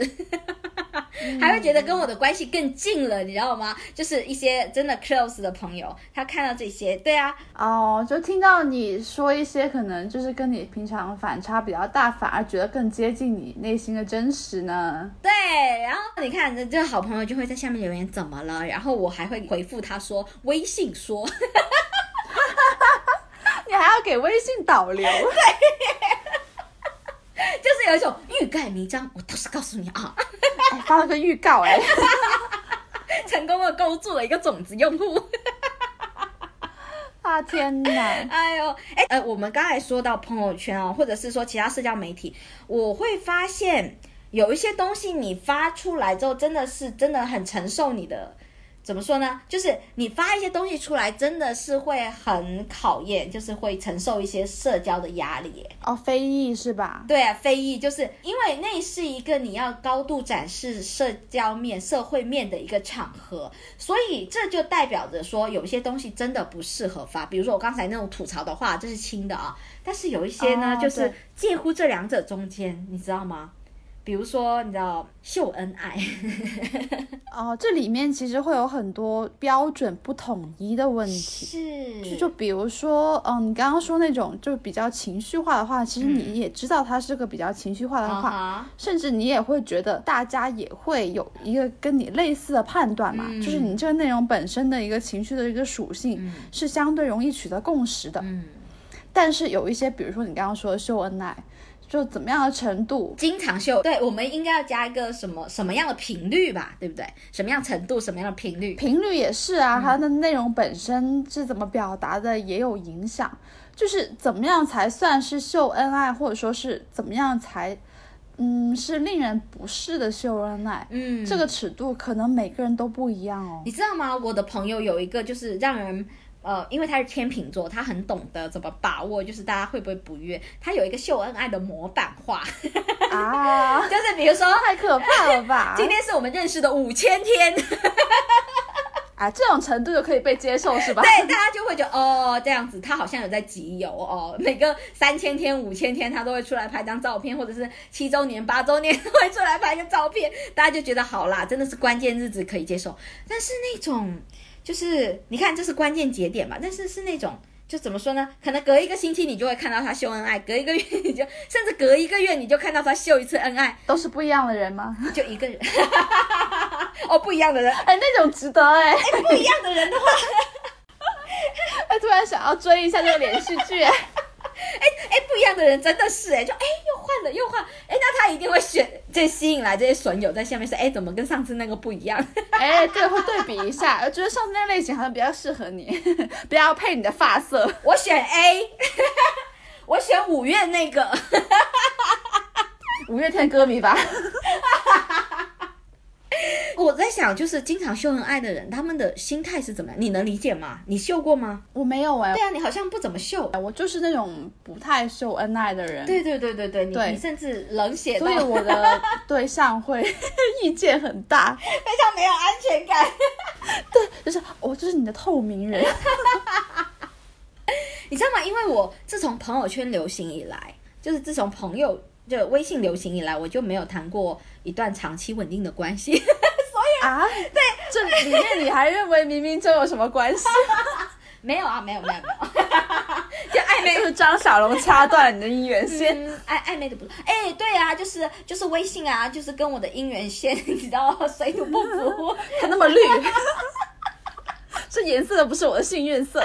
还会觉得跟我的关系更近了，你知道吗？就是一些真的 close 的朋友，他看到这些，对啊，哦，就听到你说一些可能就是跟你平常反差比较大，反而觉得更接近你内心的真实呢。对，然后你看这这个好朋友就会在下面留言怎么了，然后我还会回复他说微信说，你还要给微信导流，就是有一种欲盖弥彰，我倒是告诉你啊，哎发了个预告哎。成功的勾住了一个种子用户。啊天哪！哎呦，哎呃，我们刚才说到朋友圈哦，或者是说其他社交媒体，我会发现有一些东西你发出来之后，真的是真的很承受你的。怎么说呢？就是你发一些东西出来，真的是会很考验，就是会承受一些社交的压力。哦，非议是吧？对啊，非议就是因为那是一个你要高度展示社交面、社会面的一个场合，所以这就代表着说有些东西真的不适合发。比如说我刚才那种吐槽的话，这是轻的啊，但是有一些呢，哦就是介乎这两者中间，你知道吗？比如说，你知道秀恩爱，哦，这里面其实会有很多标准不统一的问题。是。就就比如说，嗯，你刚刚说那种就比较情绪化的话，其实你也知道它是个比较情绪化的话，甚至你也会觉得大家也会有一个跟你类似的判断嘛，嗯。就是你这个内容本身的一个情绪的一个属性、是相对容易取得共识的。嗯，但是有一些，比如说你刚刚说的秀恩爱，就怎么样的程度，经常秀，对，我们应该要加一个什么什么样的频率吧，对不对？什么样程度，什么样的频率？频率也是啊，它的内容本身是怎么表达的也有影响。就是怎么样才算是秀恩爱，或者说是怎么样才，嗯，是令人不适的秀恩爱。嗯，这个尺度可能每个人都不一样哦。你知道吗？我的朋友有一个就是让人呃，因为他是天秤座，他很懂得怎么把握，就是大家会不会不悦。他有一个秀恩爱的模板化，啊，就是比如说，太可怕了吧！今天是我们认识的五千天，啊，这种程度就可以被接受是吧？对，大家就会觉得哦，这样子，他好像有在集邮哦，每个三千天、五千天，他都会出来拍张照片，或者是七周年、八周年会出来拍个照片，大家就觉得好啦，真的是关键日子可以接受。但是那种，就是你看，这是关键节点吧，但是是那种。就怎么说呢？可能隔一个星期你就会看到他秀恩爱，隔一个月你就甚至隔一个月你就看到他秀一次恩爱，都是不一样的人吗？就一个人。哦，不一样的人，哎，那种值得 哎、不一样的人的话，哎，突然想要追一下这个连续剧，哎哎，不一样的人真的是哎，就哎又换了又换，哎，那他一定会选，这吸引来这些损友在下面说，哎，怎么跟上次那个不一样？哎，对，会对比一下。我觉得上次那类型好像比较适合你，比较配你的发色。我选 A，我选五月那个，五月天歌迷吧？我在想，就是经常秀恩爱的人，他们的心态是怎么样？你能理解吗？你秀过吗？我没有哎、对啊，你好像不怎么秀。我就是那种不太秀恩爱的人。对对对对对，你对你甚至冷血到所以我的 对象会 意见很大，非常没有安全感。对就是我就是你的透明人。你知道吗？因为我自从朋友圈流行以来，就是自从朋友就微信流行以来，我就没有谈过一段长期稳定的关系。所 以啊，对，这里面你还认为明明就有什么关系？没有啊，没有没有没有，就暧昧就是张小龙掐断了你的姻缘线。嗯，暧暧昧的不是，哎、对啊，就是就是微信啊，就是跟我的姻缘线，你知道水土不服。它那么绿，这颜色都不是我的幸运色。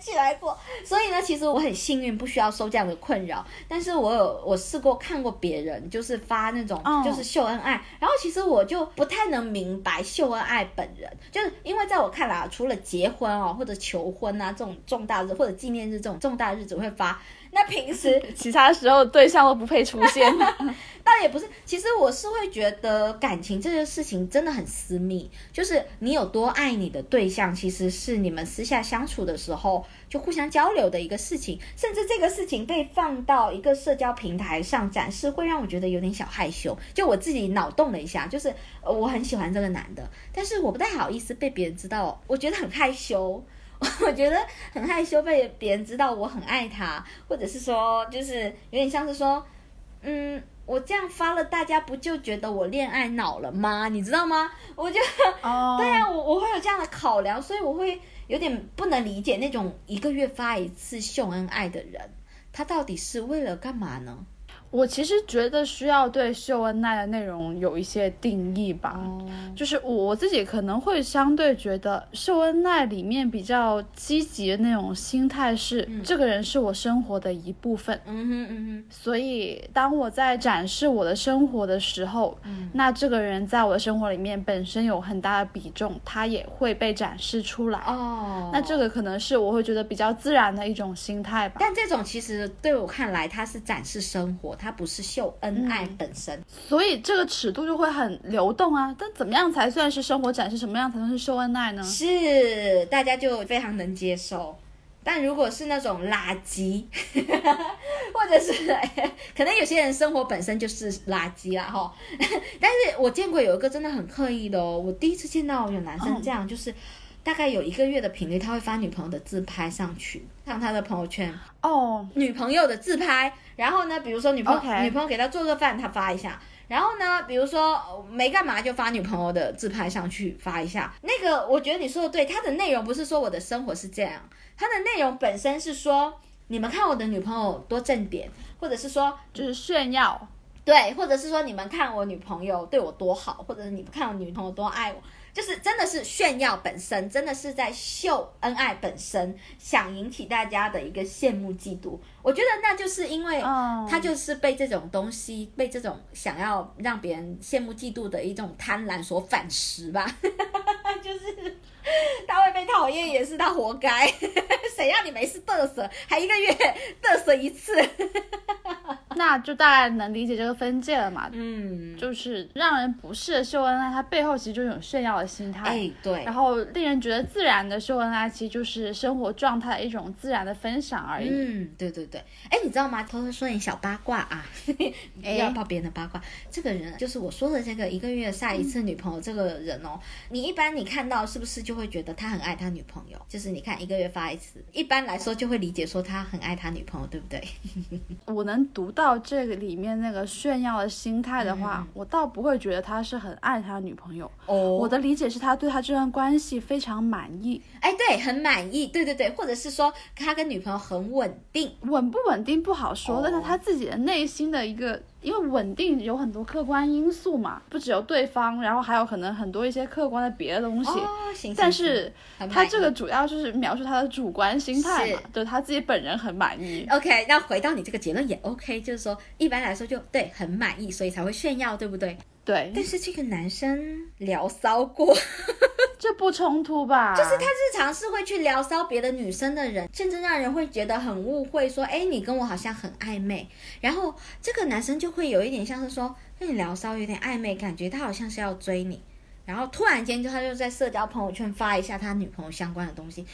起来过。所以呢，其实我很幸运，不需要受这样的困扰。但是我有我试过看过别人就是发那种哦就是秀恩爱，然后其实我就不太能明白秀恩爱本人，就是因为在我看来啊，除了结婚哦或者求婚啊这种重大日或者纪念日这种重大日子会发，那平时 其他时候对象都不配出现。倒也不是，其实我是会觉得感情这件事情真的很私密，就是你有多爱你的对象，其实是你们私下相处的时候就互相交流的一个事情，甚至这个事情被放到一个社交平台上展示，会让我觉得有点小害羞。就我自己脑洞了一下，就是呃我很喜欢这个男的，但是我不太好意思被别人知道，我觉得很害羞。我觉得很害羞被别人知道我很爱他，或者是说，就是有点像是说，嗯，我这样发了，大家不就觉得我恋爱脑了吗？你知道吗？我就哦，对啊，我我会有这样的考量，所以我会有点不能理解那种一个月发一次秀恩爱的人，他到底是为了干嘛呢？我其实觉得需要对秀恩爱的内容有一些定义吧。就是我自己可能会相对觉得秀恩爱里面比较积极的那种心态是，这个人是我生活的一部分。嗯哼嗯哼所以，当我在展示我的生活的时候，那这个人在我的生活里面本身有很大的比重，他也会被展示出来。哦，那这个可能是我会觉得比较自然的一种心态吧。但这种其实对我看来，它是展示生活，它不是秀恩爱本身。所以这个尺度就会很流动啊。但怎么样才算是生活展示？什么样才算是秀恩爱呢？是，大家就非常能接受。但如果是那种垃圾，或者是 可能有些人生活本身就是垃圾啦哈。但是我见过有一个真的很刻意的哦，我第一次见到有男生这样，就是大概有一个月的频率，他会发女朋友的自拍上去，上他的朋友圈，哦，女朋友的自拍，然后呢，比如说女朋友女朋友给他做个饭，他发一下。然后呢，比如说呃没干嘛就发女朋友的自拍上去发一下。那个我觉得你说的对，它的内容不是说我的生活是这样，它的内容本身是说你们看我的女朋友多正点，或者是说就是炫耀。对，或者是说你们看我女朋友对我多好，或者是你们看我女朋友多爱我，就是真的是炫耀本身，真的是在秀恩爱本身，想引起大家的一个羡慕嫉妒。我觉得那就是因为嗯他就是被这种东西，被这种想要让别人羡慕嫉妒的一种贪婪所反噬吧，就是他会被讨厌，也是他活该。谁让你没事嘚瑟，还一个月嘚瑟一次？那就大概能理解这个分界了嘛，嗯，就是让人不适的秀恩爱，它背后其实就是有炫耀的心态。哎，对然，后令人觉得自然的秀恩爱，其实就是生活状态的一种自然的分享而已。嗯，对对对，哎，你知道吗？偷偷说点小八卦啊，不要爆别人的八卦。这个人就是我说的这个一个月晒一次女朋友这个人哦，你一般你看到是不是就会觉得他很爱他女朋友？就是你看一个月发一次，一般来说就会理解说他很爱他女朋友，对不对？我能读到这个里面那个炫耀的心态的话，嗯我倒不会觉得他是很爱他女朋友。哦我的理解是他对他这段关系非常满意，哎，对，很满意，对对对，或者是说他跟女朋友很稳定，稳不稳定不好说，哦但是他自己的内心的一个，因为稳定有很多客观因素嘛，不只有对方，然后还有可能很多一些客观的别的东西。哦，行，但行是他这个主要就是描述他的主观心态嘛是，对他自己本人很满意。OK，那回到你这个结论也 OK，就是说一般来说就对很满意，所以才会炫耀，对不对？对，但是这个男生聊骚过，这不冲突吧？就是他日常是会去聊骚别的女生的人，甚至让人会觉得很误会，说，哎，你跟我好像很暧昧。然后这个男生就会有一点像是说跟你聊骚，有点暧昧，感觉他好像是要追你。然后突然间就他就在社交朋友圈发一下他女朋友相关的东西，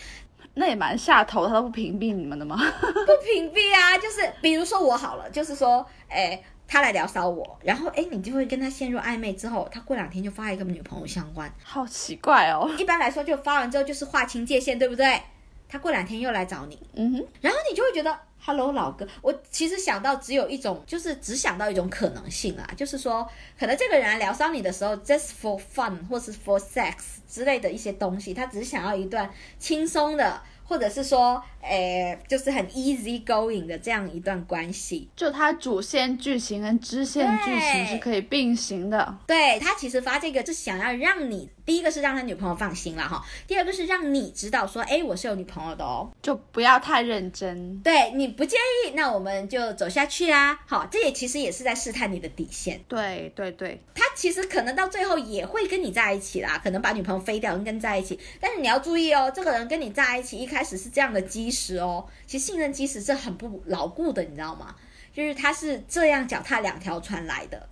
那也蛮下头，他都不屏蔽你们的吗？不屏蔽啊，就是比如说我好了，就是说，哎，他来聊骚我，然后哎，你就会跟他陷入暧昧之后，他过两天就发一个女朋友相关，好奇怪哦。一般来说就发完之后就是划清界限，对不对？他过两天又来找你，嗯哼，然后你就会觉得，Hello 老哥，我其实想到只有一种，就是只想到一种可能性啊，就是说，可能这个人来聊骚你的时候，just for fun 或是 for sex 之类的一些东西，他只是想要一段轻松的，或者是说，诶，就是很 easy going 的这样一段关系。就它主线剧情跟支线剧情是可以并行的。对他其实发这个是想要让你，第一个是让他女朋友放心了哈，第二个是让你知道说，哎，我是有女朋友的哦。就不要太认真。对你不介意，那我们就走下去啊。好，这也其实也是在试探你的底线。对对对，他其实可能到最后也会跟你在一起啦，可能把女朋友飞掉，跟跟在一起。但是你要注意哦，这个人跟你在一起一开始是这样的基其实哦，其实信任基石是很不牢固的，你知道吗？就是他是这样脚踏两条船来的。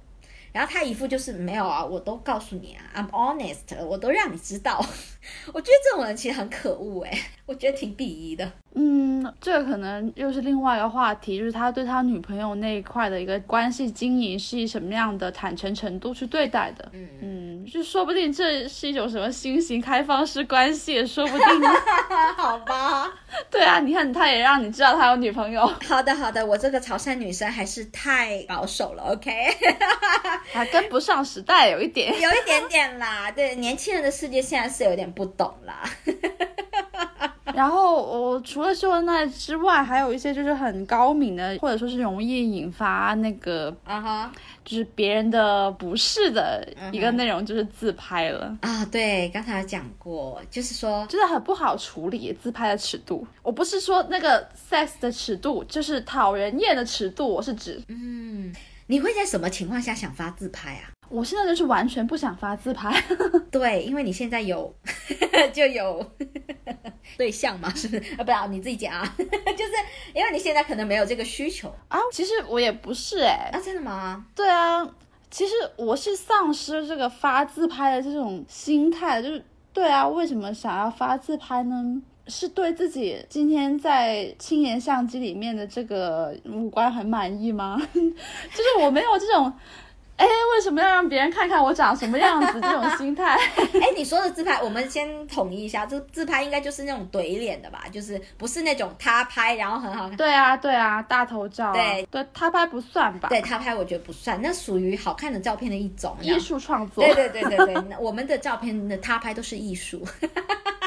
然后他一副就是没有啊，我都告诉你啊，I'm honest，我都让你知道。我觉得这种人其实很可恶哎，我觉得挺鄙夷的。嗯，这个可能又是另外一个话题，就是他对他女朋友那一块的一个关系经营是以什么样的坦诚程度去对待的。嗯嗯，就说不定这是一种什么新型开放式关系，也说不定呢。好吧。对啊，你看他也让你知道他有女朋友，好的，好的，我这个潮汕女生还是太保守了，OK，还跟不上时代，有一点。有一点点啦。对，年轻人的世界现在是有点不懂啦。然后我除了秀恩爱之外，还有一些就是很高明的，或者说是容易引发那个啊哈，就是别人的不适的一个内容，就是自拍了。啊，对，刚才有讲过，就是说，真的很不好处理自拍的尺度。我不是说那个 sex 的尺度，就是讨人厌的尺度。我是指，嗯，你会在什么情况下想发自拍啊？我现在就是完全不想发自拍。对，因为你现在有 就有对象嘛，是不是？啊，不要你自己讲啊，就是因为你现在可能没有这个需求啊，其实我也不是哎、啊，真的吗？对啊，其实我是丧失这个发自拍的这种心态，就是对啊，为什么想要发自拍呢？是对自己今天在轻颜相机里面的这个五官很满意吗？就是我没有这种，哎，为什么要让别人看看我长什么样子这种心态？哎，你说的自拍，我们先统一一下，这自拍应该就是那种怼脸的吧？就是不是那种他拍然后很好看。对啊，对啊，大头照、啊，对对，他拍不算吧？对他拍我觉得不算，那属于好看的照片的一种。艺术创作，对对对对对，我们的照片的他拍都是艺术。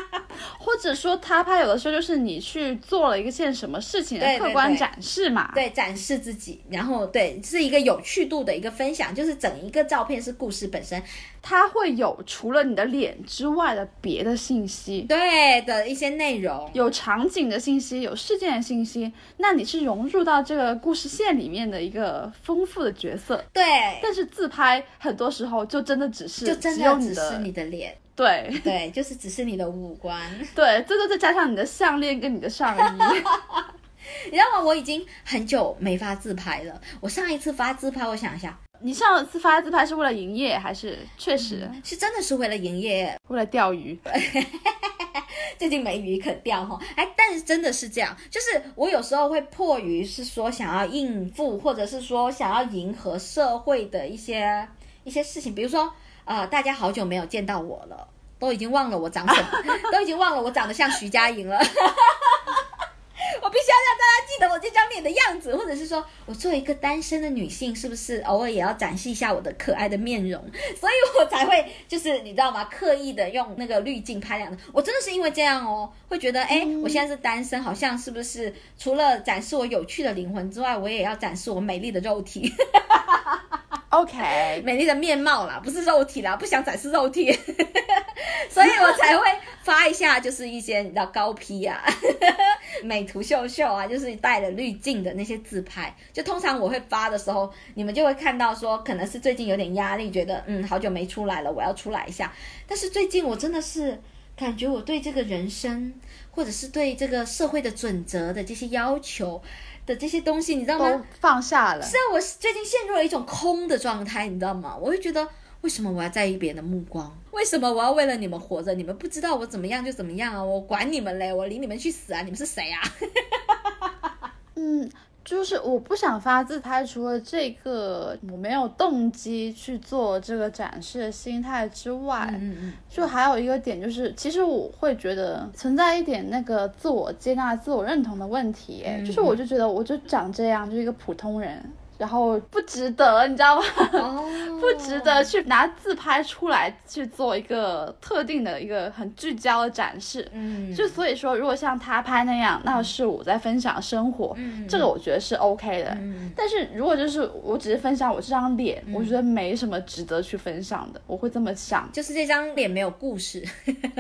或者说他拍有的时候就是你去做了一个件什么事情客观展示嘛。对，展示自己，然后对，是一个有趣度的一个分享，就是整一个照片是故事本身，它会有除了你的脸之外的别的信息，对的一些内容。有场景的信息，有事件的信息，那你是融入到这个故事线里面的一个丰富的角色。对，但是自拍很多时候就真的只是就真的只你是你的脸，对对，就是只是你的五官。对，最多再加上你的项链跟你的上衣。你知道吗？我已经很久没发自拍了。我上一次发自拍，我想一下，你上一次发自拍是为了营业，还是确实是真的是为了营业？为了钓鱼？最近没鱼可钓哈，哎，但是真的是这样，就是我有时候会迫于是说想要应付，或者是说想要迎合社会的一些一些事情，比如说呃，大家好久没有见到我了，都已经忘了我长什么，都已经忘了我长得像徐佳莹了。我必须要让大家记得我这张脸的样子，或者是说我作为一个单身的女性，是不是偶尔也要展示一下我的可爱的面容？所以我才会就是你知道吗？刻意的用那个滤镜拍两张。我真的是因为这样哦，会觉得哎，我现在是单身，好像是不是除了展示我有趣的灵魂之外，我也要展示我美丽的肉体。OK，美丽的面貌啦，不是肉体啦，不想展示肉体，所以我才会发一下，就是一些你知道高 P 啊，美图秀秀啊，就是带了滤镜的那些自拍。就通常我会发的时候，你们就会看到说，可能是最近有点压力，觉得嗯好久没出来了，我要出来一下。但是最近我真的是感觉我对这个人生，或者是对这个社会的准则的这些要求。的这些东西，你知道吗？放下了。是啊，我最近陷入了一种空的状态，你知道吗？我会觉得，为什么我要在意别人的目光？为什么我要为了你们活着？你们不知道我怎么样就怎么样啊！我管你们嘞，我领你们去死啊！你们是谁啊？嗯。就是我不想发自拍，除了这个我没有动机去做这个展示的心态之外，嗯嗯，就还有一个点就是，其实我会觉得存在一点那个自我接纳、自我认同的问题，就是我就觉得我就长这样，就是一个普通人。然后不值得，你知道吗？不值得去拿自拍出来去做一个特定的一个很聚焦的展示。嗯，就所以说，如果像他拍那样，那是我在分享生活，这个我觉得是 OK 的。嗯但是如果就是我只是分享我这张脸，我觉得没什么值得去分享的。我会这么想，就是这张脸没有故事，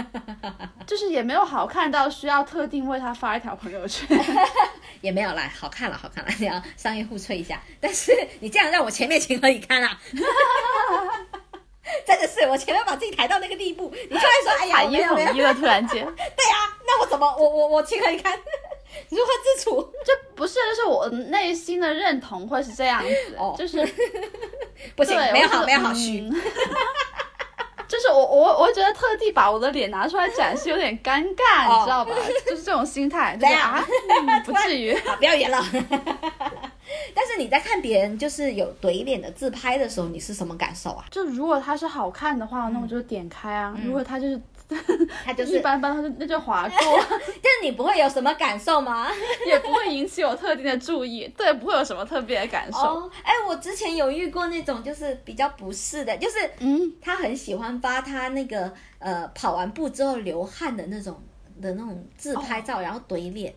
就是也没有好看到需要特定为他发一条朋友圈，也没有啦，好看了，好看了，这样商业互吹一下，但。是你这样让我前面情何以堪啊！真的是我前面把自己抬到那个地步，你突然说哎呀，海一统一了，突然间，对啊，那我怎么我我我情何以堪？如何自处？这不是，就是我内心的认同会是这样子，就是不行，没有好，没有好虚。就是我我我觉得特地把我的脸拿出来展示有点尴尬，你知道吧？就是这种心态，对啊，不至于，不要演了。但是你在看别人就是有怼脸的自拍的时候，你是什么感受啊？就如果他是好看的话，那我就点开啊；如果他就是他 就是一般般，他就那就划过。但是你不会有什么感受吗？也不会引起我特定的注意，对，不会有什么特别的感受。哎，我之前有遇过那种就是比较不适的，就是嗯，他很喜欢发他那个呃跑完步之后流汗的那种的那种自拍照，然后怼脸。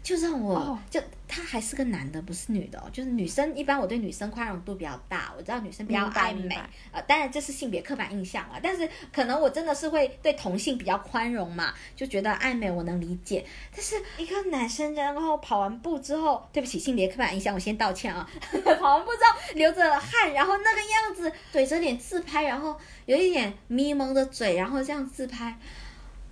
就让我就他还是个男的，不是女的哦。就是女生一般我对女生宽容度比较大，我知道女生比较爱美啊。当然这是性别刻板印象啊，但是可能我真的是会对同性比较宽容嘛，就觉得爱美我能理解。但是一个男生然后跑完步之后，对不起性别刻板印象，我先道歉啊。跑完步之后流着汗，然后那个样子怼着脸自拍，然后有一点迷蒙的嘴，然后这样自拍。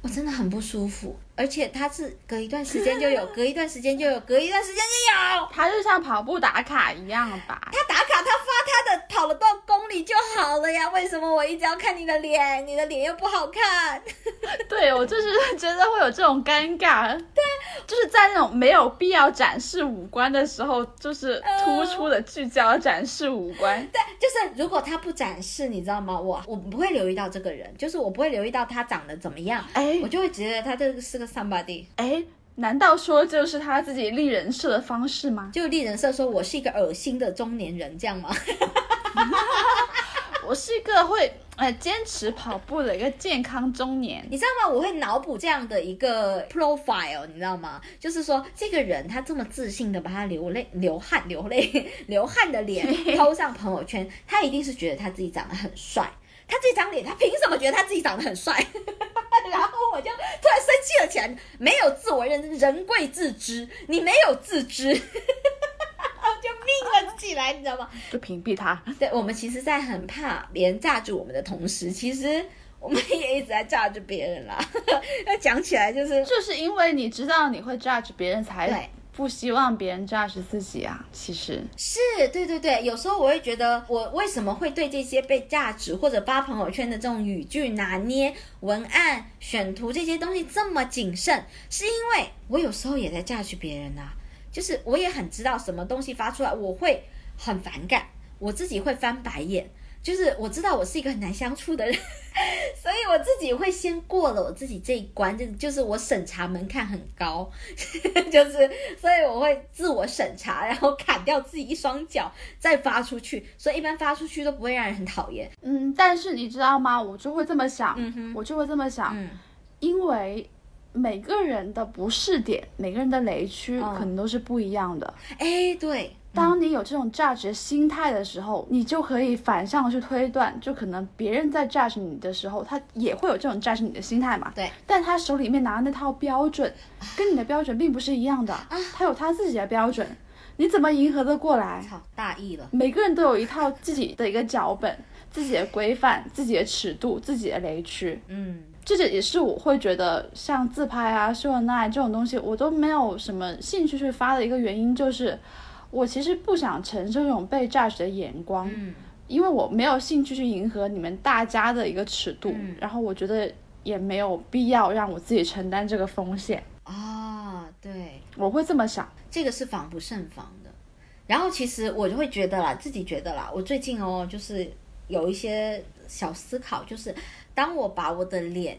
我真的很不舒服，而且他是隔一段时间就有，隔一段时间就有，隔一段时间就有。他就像跑步打卡一样吧？他打卡，他发他的跑了多少公里就好了呀？为什么我一直要看你的脸？你的脸又不好看。对，我就是觉得会有这种尴尬。对，就是在那种没有必要展示五官的时候，就是突出的聚焦展示五官。对，就是如果他不展示，你知道吗？我我不会留意到这个人，就是我不会留意到他长得怎么样。哎。我就会觉得他这个是个 somebody，哎，难道说就是他自己立人设的方式吗？就立人设，说我是一个恶心的中年人，这样吗？我是一个会哎坚持跑步的一个健康中年，你知道吗？我会脑补这样的一个 profile，你知道吗？就是说这个人他这么自信的把他流泪、流汗、流泪、流汗的脸 抛上朋友圈，他一定是觉得他自己长得很帅。他这张脸，他凭什么觉得他自己长得很帅？然后我就突然生气了起来。没有自我认知，人贵自知。你没有自知，就命了起来，你知道吗？就屏蔽他。对，我们其实，在很怕别人炸住我们的同时，其实我们也一直在炸住别人啦。要讲起来，就是就是因为你知道你会炸住别人，才不希望别人 judge 自己啊。其实是对对对，有时候我会觉得，我为什么会对这些被价值或者发朋友圈的这种语句拿捏、文案、选图这些东西这么谨慎，是因为我有时候也在榨取别人啊，就是我也很知道什么东西发出来我会很反感，我自己会翻白眼。就是我知道我是一个很难相处的人，所以我自己会先过了我自己这一关，就就是我审查门槛很高，就是所以我会自我审查，然后砍掉自己一双脚再发出去，所以一般发出去都不会让人很讨厌。嗯，但是你知道吗？我就会这么想，嗯我就会这么想，嗯因为每个人的不适点，每个人的雷区嗯可能都是不一样的。哎，对，当你有这种 judge 心态的时候，你就可以反向去推断，就可能别人在 judge 你的时候，他也会有这种 judge 你的心态嘛。对，但他手里面拿的那套标准，跟你的标准并不是一样的，他有他自己的标准，你怎么迎合得过来？操，大意了。每个人都有一套自己的一个脚本、自己的规范、自己的尺度、自己的雷区。嗯，这个也是我会觉得像自拍啊、秀恩爱这种东西，我都没有什么兴趣去发的一个原因，就是我其实不想承受这种被 judge 的眼光，嗯因为我没有兴趣去迎合你们大家的一个尺度，嗯然后我觉得也没有必要让我自己承担这个风险，哦，对，我会这么想。这个是防不胜防的。然后其实我就会觉得啦，自己觉得啦，我最近哦，就是有一些小思考，就是当我把我的脸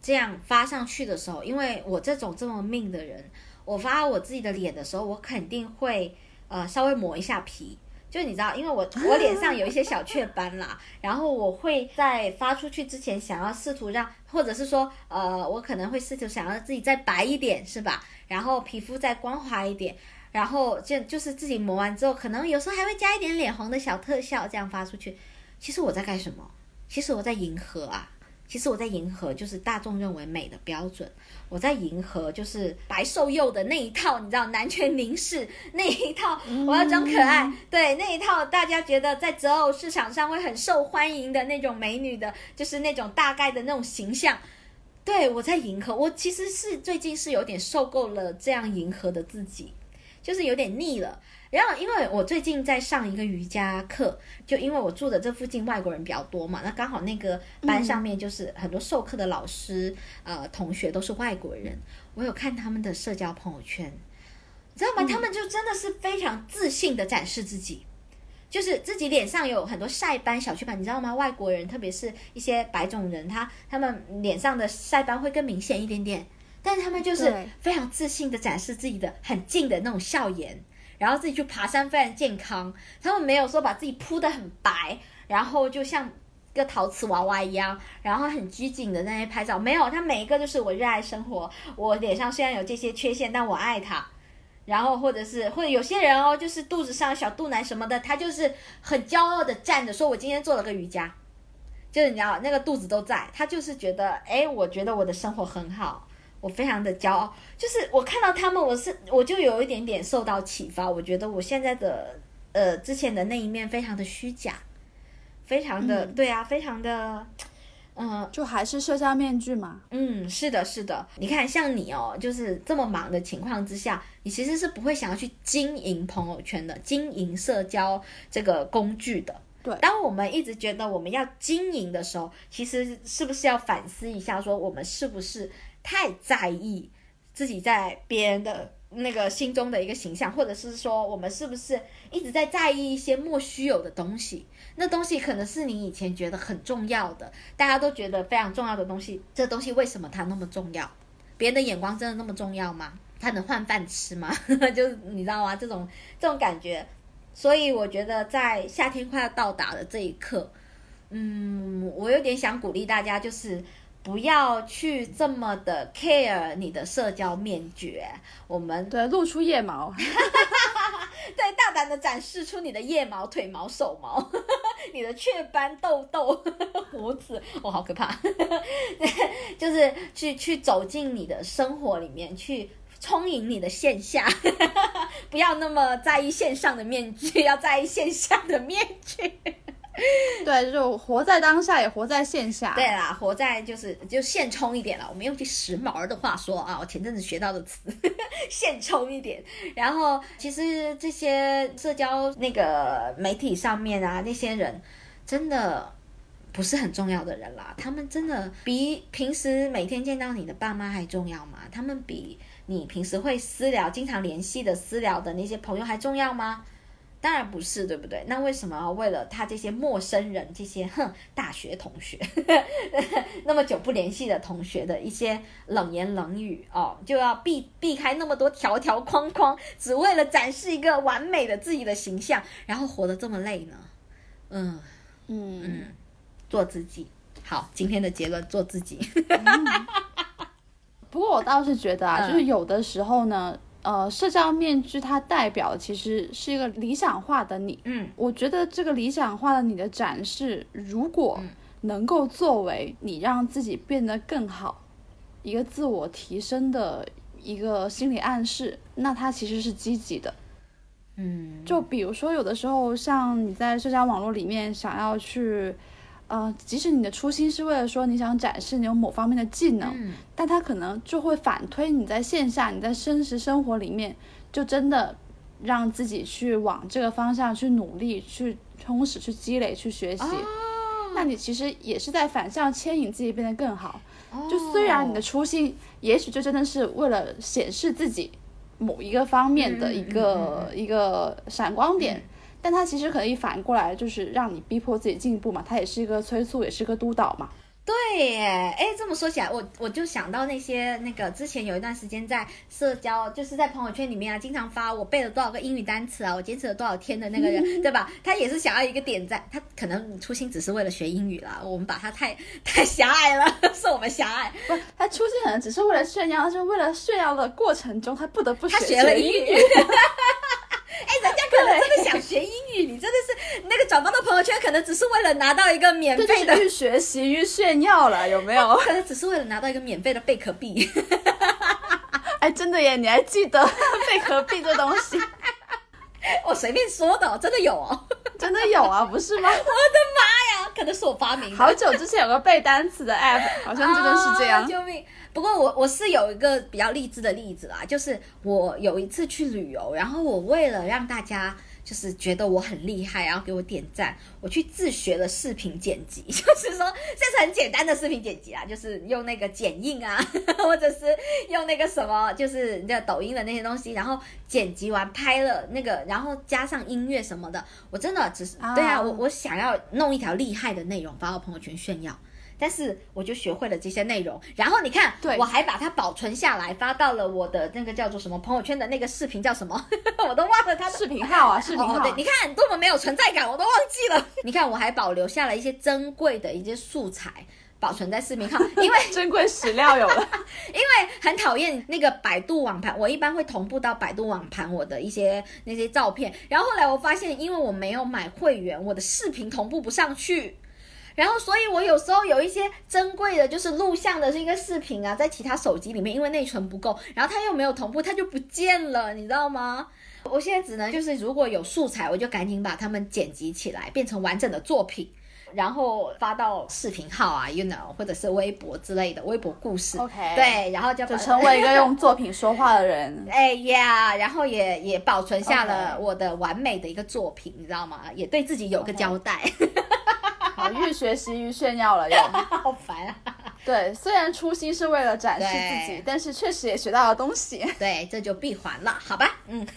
这样发上去的时候，因为我这种这么命的人，我发我自己的脸的时候，我肯定会呃稍微磨一下皮。就你知道，因为我我脸上有一些小雀斑啦，然后我会在发出去之前想要试图让，或者是说，呃，我可能会试图想要自己再白一点，是吧？然后皮肤再光滑一点，然后就就是自己磨完之后，可能有时候还会加一点脸红的小特效，这样发出去。其实我在干什么？其实我在迎合啊，其实我在迎合就是大众认为美的标准，我在迎合就是白瘦幼的那一套，你知道男权凝视那一套，我要装可爱，对那一套大家觉得在择偶市场上会很受欢迎的那种美女的，就是那种大概的那种形象。对我在迎合，我其实是最近是有点受够了这样迎合的自己，就是有点腻了。然后因为我最近在上一个瑜伽课，就因为我住的这附近外国人比较多嘛，那刚好那个班上面就是很多授课的老师、呃同学都是外国人，我有看他们的社交朋友圈，你知道吗？他们就真的是非常自信的展示自己。就是自己脸上有很多晒斑、小雀斑，你知道吗？外国人，特别是一些白种人，他他们脸上的晒斑会更明显一点点，但是他们就是非常自信的展示自己的很近的那种笑颜，然后自己去爬山非常健康，他们没有说把自己铺的很白，然后就像个陶瓷娃娃一样，然后很拘谨的在那边拍照，没有，他每一个就是我热爱生活，我脸上虽然有这些缺陷，但我爱它。然后或者是或者有些人哦，就是肚子上小肚腩什么的，他就是很骄傲的站着说：“我今天做了个瑜伽。”就是你知道那个肚子都在，他就是觉得，哎，我觉得我的生活很好，我非常的骄傲。就是我看到他们，我是我就有一点点受到启发，我觉得我现在的呃之前的那一面非常的虚假，非常的、对啊，非常的。嗯就还是社交面具嘛。嗯，是的，是的。你看，像你哦，就是这么忙的情况之下，你其实是不会想要去经营朋友圈的，经营社交这个工具的。对当我们一直觉得我们要经营的时候，其实是不是要反思一下，说我们是不是太在意自己在别人的那个心中的一个形象，或者是说我们是不是一直在在意一些莫须有的东西？那东西可能是你以前觉得很重要的，大家都觉得非常重要的东西，这东西为什么它那么重要？别人的眼光真的那么重要吗？它能换饭吃吗？就是你知道吗？这种这种感觉，所以我觉得在夏天快要到达的这一刻，嗯，我有点想鼓励大家，就是不要去这么的 care 你的社交面具。我们对，露出腋毛，对，大胆的展示出你的腋毛、腿毛、手毛，你的雀斑、痘痘、胡子，哦，好可怕！就是去去走进你的生活里面，去充盈你的线下，不要那么在意线上的面具，要在意线下的面具。对，就活在当下，也活在线下。对啦，活在就是就现充一点了。我们用句时髦的话说啊，我前阵子学到的词，现充一点。然后其实这些社交那个媒体上面啊，那些人真的不是很重要的人啦，他们真的比平时每天见到你的爸妈还重要吗？他们比你平时会私聊、经常联系的私聊的那些朋友还重要吗？当然不是，对不对？那为什么要为了他这些陌生人、这些哼大学同学，那么久不联系的同学的一些冷言冷语哦，就要避避开那么多条条框框，只为了展示一个完美的自己的形象，然后活得这么累呢？嗯嗯嗯，做自己。好，今天的结论：做自己。不过我倒是觉得啊，嗯就是有的时候呢，呃，社交面具它代表的其实是一个理想化的你。嗯我觉得这个理想化的你的展示，如果能够作为你让自己变得更好，一个自我提升的一个心理暗示，那它其实是积极的。嗯，就比如说，有的时候像你在社交网络里面想要去，呃，即使你的初心是为了说你想展示你有某方面的技能，嗯但它可能就会反推你在线下，你在真实生活里面，就真的让自己去往这个方向去努力、去充实、去积累、去学习。那你其实也是在反向牵引自己变得更好。就虽然你的初心，也许就真的是为了显示自己某一个方面的一个、一个闪光点，但它其实可以反过来，就是让你逼迫自己进步嘛。它也是一个催促，也是个督导嘛。对耶，哎，这么说起来，我我就想到那些那个之前有一段时间在社交，就是在朋友圈里面啊，经常发我背了多少个英语单词啊，我坚持了多少天的那个人，对吧？他也是想要一个点赞，他可能初心只是为了学英语啦，我们把他太 太狭隘了，是我们狭隘。不，他初心可能只是为了炫耀，但是为了炫耀的过程中，他不得不他学学了英英语。哎，人家可能真的想学英语，你真的是那个转发到朋友圈，可能只是为了拿到一个免费的去，学习去炫耀了，有没有？可能只是为了拿到一个免费的贝壳币。哎，真的耶，你还记得贝壳币这东西？我随便说的哦，真的有哦。真的有啊，不是吗？我的妈呀，可能是我发明的。好久之前有个背单词的 app，好像真的是这样。啊救命！不过我我是有一个比较励志的例子啦，就是我有一次去旅游，然后我为了让大家就是觉得我很厉害，然后给我点赞，我去自学了视频剪辑，就是说这是很简单的视频剪辑啊，就是用那个剪映啊，或者是用那个什么，就是那抖音的那些东西，然后剪辑完拍了那个，然后加上音乐什么的，我真的只是、啊对啊，我我想要弄一条厉害的内容发到朋友圈炫耀。但是我就学会了这些内容，然后你看，对我还把它保存下来，发到了我的那个叫做什么朋友圈的那个视频叫什么，我都忘了它的视频号啊，视频号。哦，对，你看多么没有存在感，我都忘记了。你看，我还保留下了一些珍贵的一些素材。保存在视频号，因为 珍贵史料有了。因为很讨厌那个百度网盘，我一般会同步到百度网盘我的一些那些照片。然后后来我发现，因为我没有买会员，我的视频同步不上去。然后，所以我有时候有一些珍贵的，就是录像的这个视频啊，在其他手机里面，因为内存不够，然后它又没有同步，它就不见了，你知道吗？我现在只能就是如果有素材，我就赶紧把它们剪辑起来，变成完整的作品，然后发到视频号啊，you know，或者是微博之类的微博故事。OK 对，然后就就成为一个用作品说话的人。哎呀，然后也也保存下了我的完美的一个作品你知道吗？也对自己有个交代。好，愈学习愈炫耀了又。好烦啊！对，虽然初心是为了展示自己，但是确实也学到了东西。对，这就闭环了，好吧？嗯。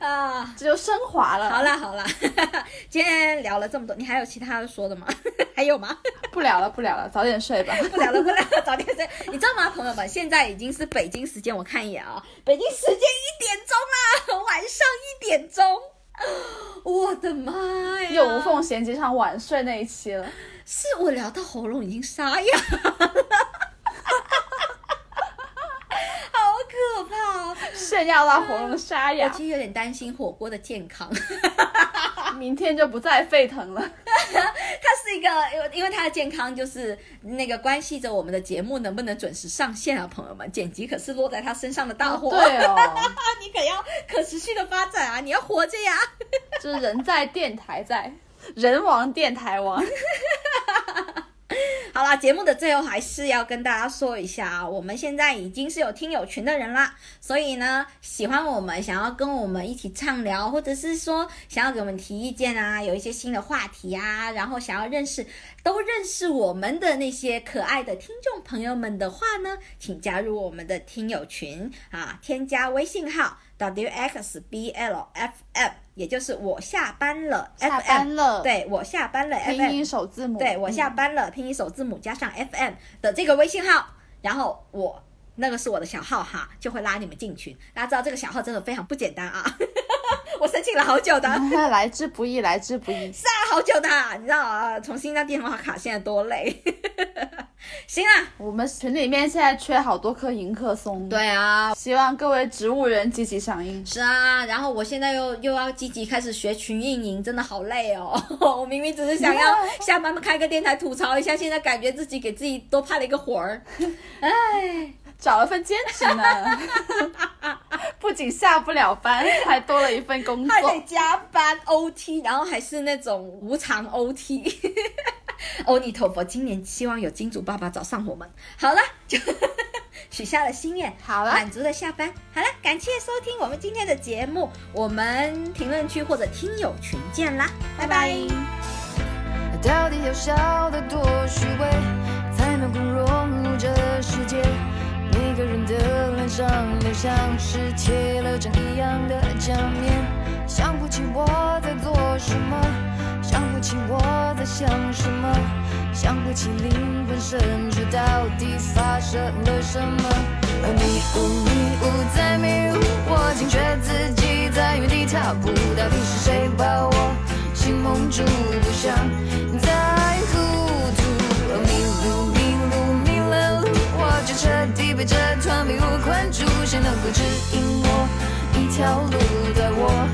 啊，这就升华了。好，啦好啦，今天聊了这么多，你还有其他的说的吗？还有吗？不聊了，不聊了，早点睡吧。不聊了，不聊了，早点睡。你知道吗，朋友们？现在已经是北京时间，我看一眼啊，北京时间一点钟啦，晚上一点钟。我的妈呀！又无缝衔接上晚睡那一期了。是我聊到喉咙已经沙哑可怕、哦！炫耀到喉咙沙哑我哑，其实有点担心火锅的健康，明天就不再沸腾了。它是一个，因为因为它的健康就是那个关系着我们的节目能不能准时上线啊，朋友们，剪辑可是落在他身上的大祸。对哦，你可要可持续的发展啊，你要活着呀。就是人在电台在，人亡电台亡。好啦，节目的最后还是要跟大家说一下啊，我们现在已经是有听友群的人啦，所以呢，喜欢我们，想要跟我们一起畅聊，或者是说想要给我们提意见啊，有一些新的话题啊，然后想要认识都认识我们的那些可爱的听众朋友们的话呢，请加入我们的听友群啊，添加微信号 wxblfm，也就是我下班了 FM，班了，，对我下班了拼 FM，音首字母，对我下嗯。班了，拼音首字母加上 FM 的这个微信号，然后我那个是我的小号哈，就会拉你们进群。大家知道这个小号真的非常不简单啊，我申请了好久的，来之不易，来之不易。是啊，好久的啊，你知道啊，重新那电话卡现在多累。行啊，我们群里面现在缺好多棵迎客松，，对啊，希望各位植物人积极响应。是啊，然后我现在又又要积极开始学群运营，真的好累哦。我明明只是想要下班开个电台吐槽一下，现在感觉自己给自己多派了一个活儿，哎。找了份兼职呢，不仅下不了班，还多了一份工作还得作。加班 OT，然后还是那种无偿 OT。阿弥陀佛，今年希望有金主爸爸找上我们。好了，就 许下了心愿，好了满足的下班。好了，感谢收听我们今天的节目，我们评论区或者听友群见啦，拜拜到底要笑得多虚伪，才能够融入这世界？的脸上都像是贴了张一样的假面，想不起我在做什么，想不起我在想什么，想不起灵魂深处到底发生了什么。而迷雾迷雾在迷雾，我惊觉自己在原地踏步，到底是谁把我心蒙住？不想再就彻底被这团迷雾困住，谁能够指引我？一条路，带我